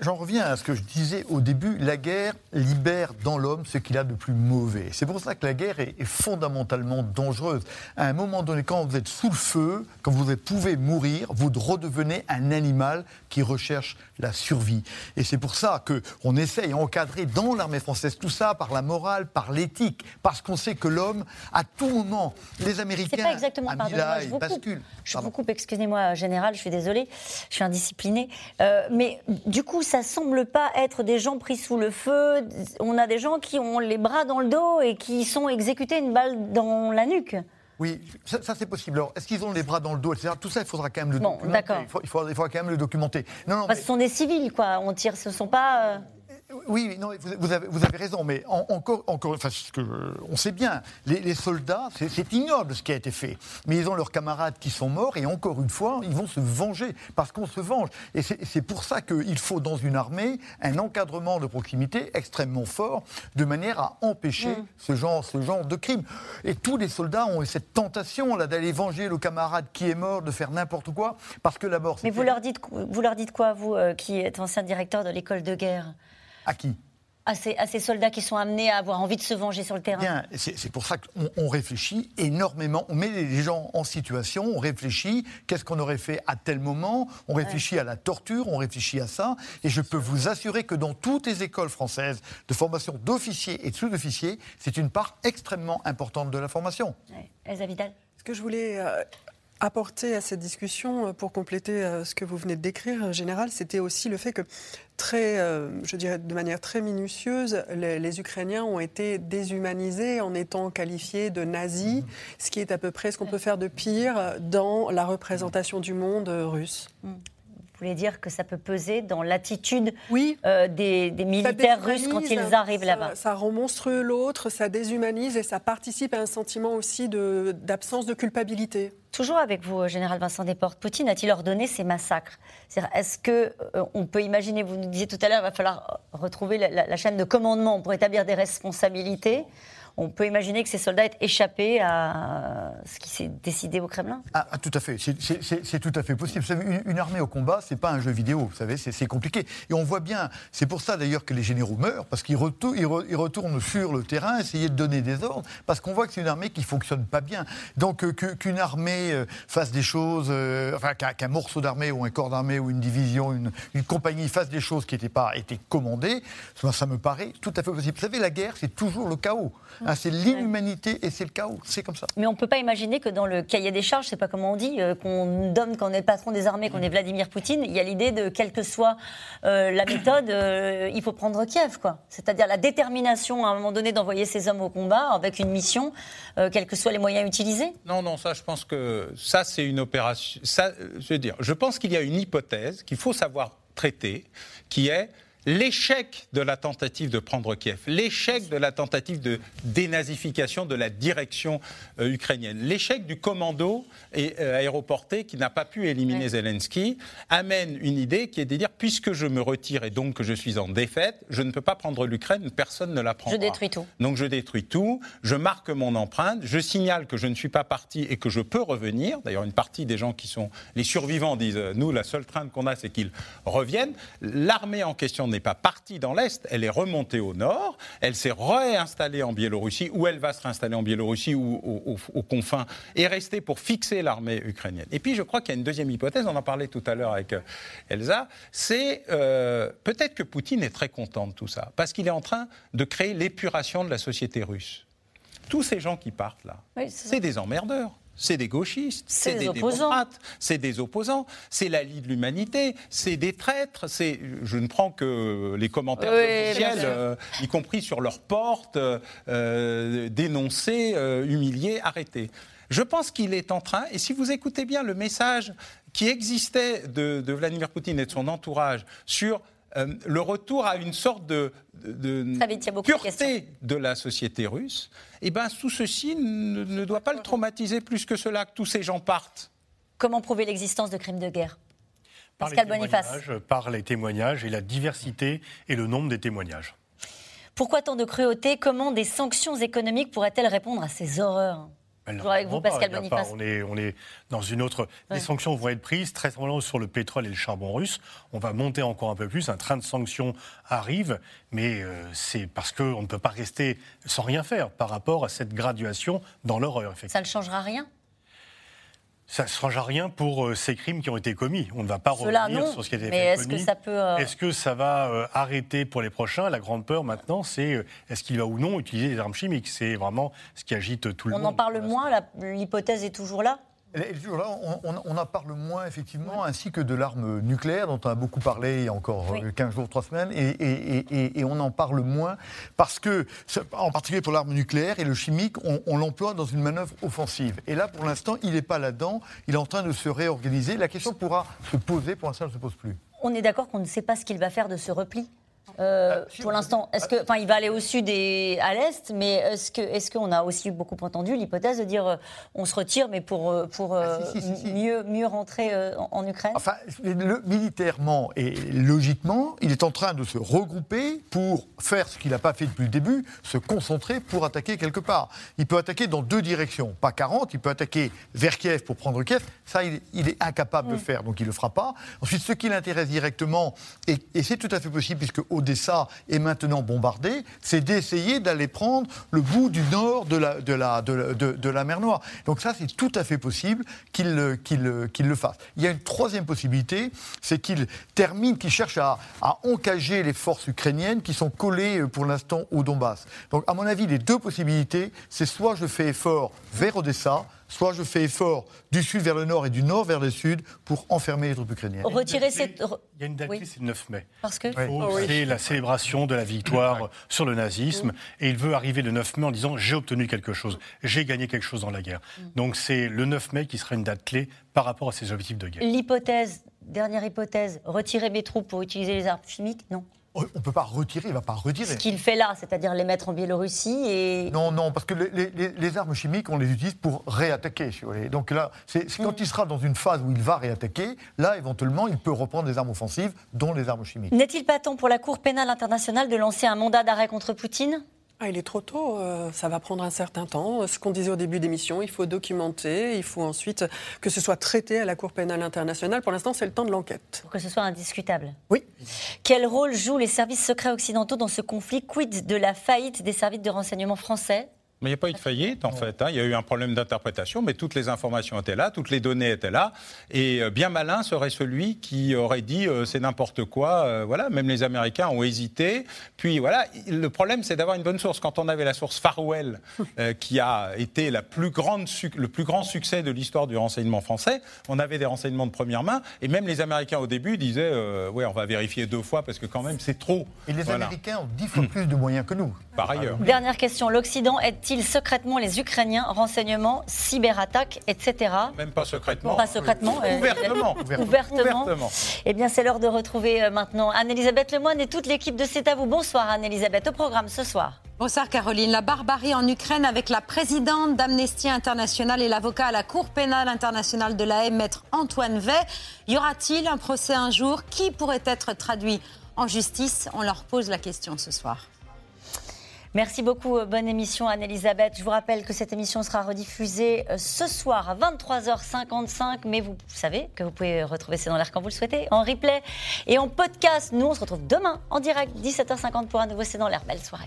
Speaker 2: J'en reviens à ce que je disais au début, la guerre libère dans l'homme ce qu'il a de plus mauvais. C'est pour ça que la guerre est, fondamentalement dangereuse. À un moment donné, quand vous êtes sous le feu, quand vous pouvez mourir, vous redevenez un animal qui recherche la survie. Et c'est pour ça qu'on essaye d'encadrer dans l'armée française tout ça par la morale, par l'éthique, parce qu'on sait que l'homme, à tout moment, les Américains
Speaker 1: c'est pas exactement, pardonnez-moi, je vous coupe, je vous coupe excusez-moi, général, je suis désolée, je suis indisciplinée. Euh, mais du coup, ça semble pas être des gens pris sous le feu. On a des gens qui ont les bras dans le dos et qui sont exécutés une balle dans la nuque.
Speaker 2: Oui, ça, c'est possible. Alors, est-ce qu'ils ont les bras dans le dos, etc. Tout ça, il faudra quand même le
Speaker 1: bon,
Speaker 2: documenter. Il, il, faudra, quand même le documenter.
Speaker 1: Non, non, Ce sont des civils, quoi. On tire, ce ne sont pas. Euh,
Speaker 2: oui, non, vous, avez, vous, avez, raison, mais encore, encore enfin, ce que, on sait bien, les, soldats, c'est ignoble ce qui a été fait. Mais ils ont leurs camarades qui sont morts, et encore une fois, ils vont se venger, parce qu'on se venge. Et c'est pour ça qu'il faut, dans une armée, un encadrement de proximité extrêmement fort, de manière à empêcher mm. ce, genre, ce genre de crime. Et tous les soldats ont cette tentation là d'aller venger le camarade qui est mort, de faire n'importe quoi, parce que la mort...
Speaker 1: Mais vous leur, dites, vous leur dites quoi, vous, euh, qui êtes ancien directeur de l'école de guerre?
Speaker 2: À qui?
Speaker 1: À ces, à ces, soldats qui sont amenés à avoir envie de se venger sur le terrain
Speaker 2: Bien, c'est pour ça qu'on réfléchit énormément. On met les gens en situation, on réfléchit qu'est-ce qu'on aurait fait à tel moment, on réfléchit à la torture, on réfléchit à ça. Et je peux vous assurer que dans toutes les écoles françaises de formation d'officiers et de sous-officiers, c'est une part extrêmement importante de la formation.
Speaker 1: Ouais. Elsa Vidal
Speaker 4: Ce que je voulais euh, apporter à cette discussion, euh, pour compléter euh, ce que vous venez de décrire, Général, c'était aussi le fait que, très, euh, je dirais de manière très minutieuse, les, Ukrainiens ont été déshumanisés en étant qualifiés de nazis, mmh. ce qui est à peu près ce qu'on peut faire de pire dans la représentation du monde russe.
Speaker 1: Vous voulez dire que ça peut peser dans l'attitude oui. des, militaires russes quand ils arrivent là-bas
Speaker 4: Ça rend monstrueux l'autre, ça déshumanise et ça participe à un sentiment aussi d'absence de culpabilité.
Speaker 1: Toujours avec vous, euh, Général Vincent Desportes, Poutine a-t-il ordonné ces massacres? Est-ce qu'on euh, on peut imaginer, vous nous disiez tout à l'heure, il va falloir retrouver la, chaîne de commandement pour établir des responsabilités? On peut imaginer que ces soldats aient échappé à ce qui s'est décidé au Kremlin
Speaker 2: ah, ah, Tout à fait, c'est tout à fait possible. Une, armée au combat, c'est pas un jeu vidéo, vous savez, c'est compliqué. Et on voit bien, c'est pour ça d'ailleurs que les généraux meurent, parce qu'ils retournent sur le terrain, essayer de donner des ordres, parce qu'on voit que c'est une armée qui fonctionne pas bien. Donc euh, qu'une armée euh, fasse des choses, euh, enfin qu'un morceau d'armée ou un corps d'armée ou une division, une, compagnie fasse des choses qui n'étaient pas été commandées, ça, ça me paraît tout à fait possible. Vous savez, la guerre, c'est toujours le chaos. Hein, c'est l'inhumanité et c'est le chaos. C'est comme ça.
Speaker 1: Mais on ne peut pas imaginer que dans le cahier des charges, c'est pas comment on dit, euh, qu'on donne, qu'on est le patron des armées, qu'on est Vladimir Poutine, il y a l'idée de, quelle que soit euh, la méthode, euh, il faut prendre Kiev. quoi. C'est-à-dire la détermination à un moment donné d'envoyer ses hommes au combat avec une mission, quels que soient les moyens utilisés.
Speaker 3: Non, non, ça, je pense que ça, c'est une opération. Ça, je veux dire, je pense qu'il y a une hypothèse qu'il faut savoir traiter, qui est l'échec de la tentative de prendre Kiev, l'échec de la tentative de dénazification de la direction euh, ukrainienne, l'échec du commando euh, aéroporté qui n'a pas pu éliminer Zelensky, amène une idée qui est de dire puisque je me retire et donc que je suis en défaite, je ne peux pas prendre l'Ukraine, personne ne la prendra.
Speaker 1: Je détruis tout.
Speaker 3: Donc je détruis tout, je marque mon empreinte, je signale que je ne suis pas parti et que je peux revenir. D'ailleurs, une partie des gens qui sont les survivants disent nous, la seule crainte qu'on a, c'est qu'ils reviennent. L'armée en question n'est pas partie dans l'Est, elle est remontée au Nord, elle s'est réinstallée en Biélorussie, ou elle va se réinstaller en Biélorussie ou aux, confins, et rester pour fixer l'armée ukrainienne. Et puis je crois qu'il y a une deuxième hypothèse, on en parlait tout à l'heure avec euh, Elsa, c'est euh, peut-être que Poutine est très content de tout ça, parce qu'il est en train de créer l'épuration de la société russe. Tous ces gens qui partent là, c'est des emmerdeurs c'est des gauchistes, c'est des, démocrates, c'est des opposants, c'est la Ligue de l'humanité, c'est des traîtres. C'est, je ne prends que les commentaires officiels, euh, y compris sur leurs portes, euh, dénoncés, euh, humiliés, arrêtés. Je pense qu'il est en train, et si vous écoutez bien le message qui existait de, de Vladimir Poutine et de son entourage sur euh, le retour à une sorte de, pureté de la société russe, et eh ben, tout ceci ne, doit pas le traumatiser plus que cela, que tous ces gens partent.
Speaker 1: Comment prouver l'existence de crimes de guerre?
Speaker 5: Par les, témoignages, par les témoignages et la diversité et le nombre des témoignages.
Speaker 1: Pourquoi tant de cruauté? Comment des sanctions économiques pourraient-elles répondre à ces horreurs? Avec vous, Pascal Boniface.
Speaker 5: on, est, on est dans une autre. Les sanctions vont être prises très simplement sur le pétrole et le charbon russe. On va monter encore un peu plus. Un train de sanctions arrive, mais euh, c'est parce qu'on ne peut pas rester sans rien faire par rapport à cette graduation dans l'horreur.
Speaker 1: Ça ne changera rien?
Speaker 5: Ça ne changera rien pour euh, ces crimes qui ont été commis. On ne va pas revenir sur ce qui a été
Speaker 1: mais est-ce Que ça peut, euh,
Speaker 5: Est-ce que ça va euh, arrêter pour les prochains? La grande peur maintenant, c'est est-ce qu'il va ou non utiliser des armes chimiques? C'est vraiment ce qui agite tout le monde.
Speaker 1: On en parle moins, l'hypothèse est toujours là
Speaker 2: on, en parle moins, effectivement, ainsi que de l'arme nucléaire, dont on a beaucoup parlé il y a encore 15 jours, 3 semaines, et, on en parle moins parce que, en particulier pour l'arme nucléaire et le chimique, on, l'emploie dans une manœuvre offensive. Et là, pour l'instant, il n'est pas là-dedans, il est en train de se réorganiser. La question pourra se poser, pour l'instant, elle ne se pose plus.
Speaker 1: On est d'accord qu'on ne sait pas ce qu'il va faire de ce repli? Euh, pour l'instant, est-ce que, enfin, il va aller au sud et à l'est, mais est-ce que, est-ce qu'on a aussi beaucoup entendu l'hypothèse de dire, euh, on se retire, mais pour euh, pour ah, mieux mieux rentrer en, Ukraine?
Speaker 2: Enfin, militairement et logiquement, il est en train de se regrouper pour faire ce qu'il n'a pas fait depuis le début, se concentrer pour attaquer quelque part. Il peut attaquer dans deux directions, pas 40. Il peut attaquer vers Kiev pour prendre Kiev. Ça, il, est incapable de faire, donc il le fera pas. Ensuite, ce qui l'intéresse directement, et, et c'est tout à fait possible, puisque au Odessa est maintenant bombardé, c'est d'essayer d'aller prendre le bout du nord de la, mer Noire. Donc ça, c'est tout à fait possible qu'il qu'il le fasse. Il y a une troisième possibilité, c'est qu'il termine, qu'il cherche à, à encager les forces ukrainiennes qui sont collées euh, pour l'instant au Donbass. Donc à mon avis, les deux possibilités, c'est soit je fais effort vers Odessa, soit je fais effort du sud vers le nord et du nord vers le sud pour enfermer les troupes ukrainiennes.
Speaker 1: Retirer cette...
Speaker 5: Il y a une date c'est le 9 mai.
Speaker 1: Parce que
Speaker 5: C'est la célébration de la victoire sur le nazisme. Et il veut arriver le 9 mai en disant j'ai obtenu quelque chose, j'ai gagné quelque chose dans la guerre. Donc c'est le 9 mai qui sera une date clé par rapport à ses objectifs de guerre.
Speaker 1: L'hypothèse, dernière hypothèse, retirer mes troupes pour utiliser les armes chimiques, non
Speaker 2: on ne peut pas retirer, il ne va pas retirer.
Speaker 1: Ce qu'il fait là, c'est-à-dire les mettre en Biélorussie et...
Speaker 2: Non, non, parce que les, armes chimiques, on les utilise pour réattaquer. Donc là, c'est quand mm. il sera dans une phase où il va réattaquer, là, éventuellement, il peut reprendre des armes offensives, dont les armes chimiques.
Speaker 1: N'est-il pas temps pour la Cour pénale internationale de lancer un mandat d'arrêt contre Poutine?
Speaker 4: Ah, il est trop tôt, euh, ça va prendre un certain temps. Ce qu'on disait au début d'émission, il faut documenter, il faut ensuite que ce soit traité à la Cour pénale internationale. Pour l'instant, c'est le temps de l'enquête.
Speaker 1: Pour que ce soit indiscutable.
Speaker 4: Oui.
Speaker 1: Quel rôle jouent les services secrets occidentaux dans ce conflit Quid de la faillite des services de renseignement français?
Speaker 3: Mais il n'y a pas eu de faillite, en fait. Hein. Il y a eu un problème d'interprétation, mais toutes les informations étaient là, toutes les données étaient là. Et euh, bien malin serait celui qui aurait dit euh, c'est n'importe quoi. Euh, voilà, même les Américains ont hésité. Puis voilà, le problème, c'est d'avoir une bonne source. Quand on avait la source Farwell, qui a été la plus grande le plus grand succès de l'histoire du renseignement français, on avait des renseignements de première main. Et même les Américains, au début, disaient ouais, on va vérifier deux fois parce que quand même, c'est trop.
Speaker 2: Et les Américains ont dix fois plus de moyens que nous.
Speaker 3: Par ailleurs.
Speaker 1: Dernière question. L'Occident est-il secrètement les Ukrainiens Renseignements, cyberattaques, etc.
Speaker 3: Même pas secrètement.
Speaker 1: Pas secrètement.
Speaker 3: Euh, ouvertement.
Speaker 1: ouvertement. Eh bien, c'est l'heure de retrouver euh, maintenant Anne-Elisabeth Lemoine et toute l'équipe de C'est à vous. Bonsoir Anne-Elisabeth. Au programme ce soir.
Speaker 13: Bonsoir Caroline. La barbarie en Ukraine avec la présidente d'Amnesty International et l'avocat à la Cour pénale internationale de la maître Antoine Vey. Y aura-t-il un procès un jour? Qui pourrait être traduit en justice? On leur pose la question ce soir.
Speaker 1: Merci beaucoup. Euh, bonne émission, Anne-Elisabeth. Je vous rappelle que cette émission sera rediffusée euh, ce soir à 23h55. Mais vous savez que vous pouvez retrouver C'est dans l'air quand vous le souhaitez, en replay et en podcast. Nous, on se retrouve demain en direct, 17h50 pour un nouveau C'est dans l'air. Belle soirée.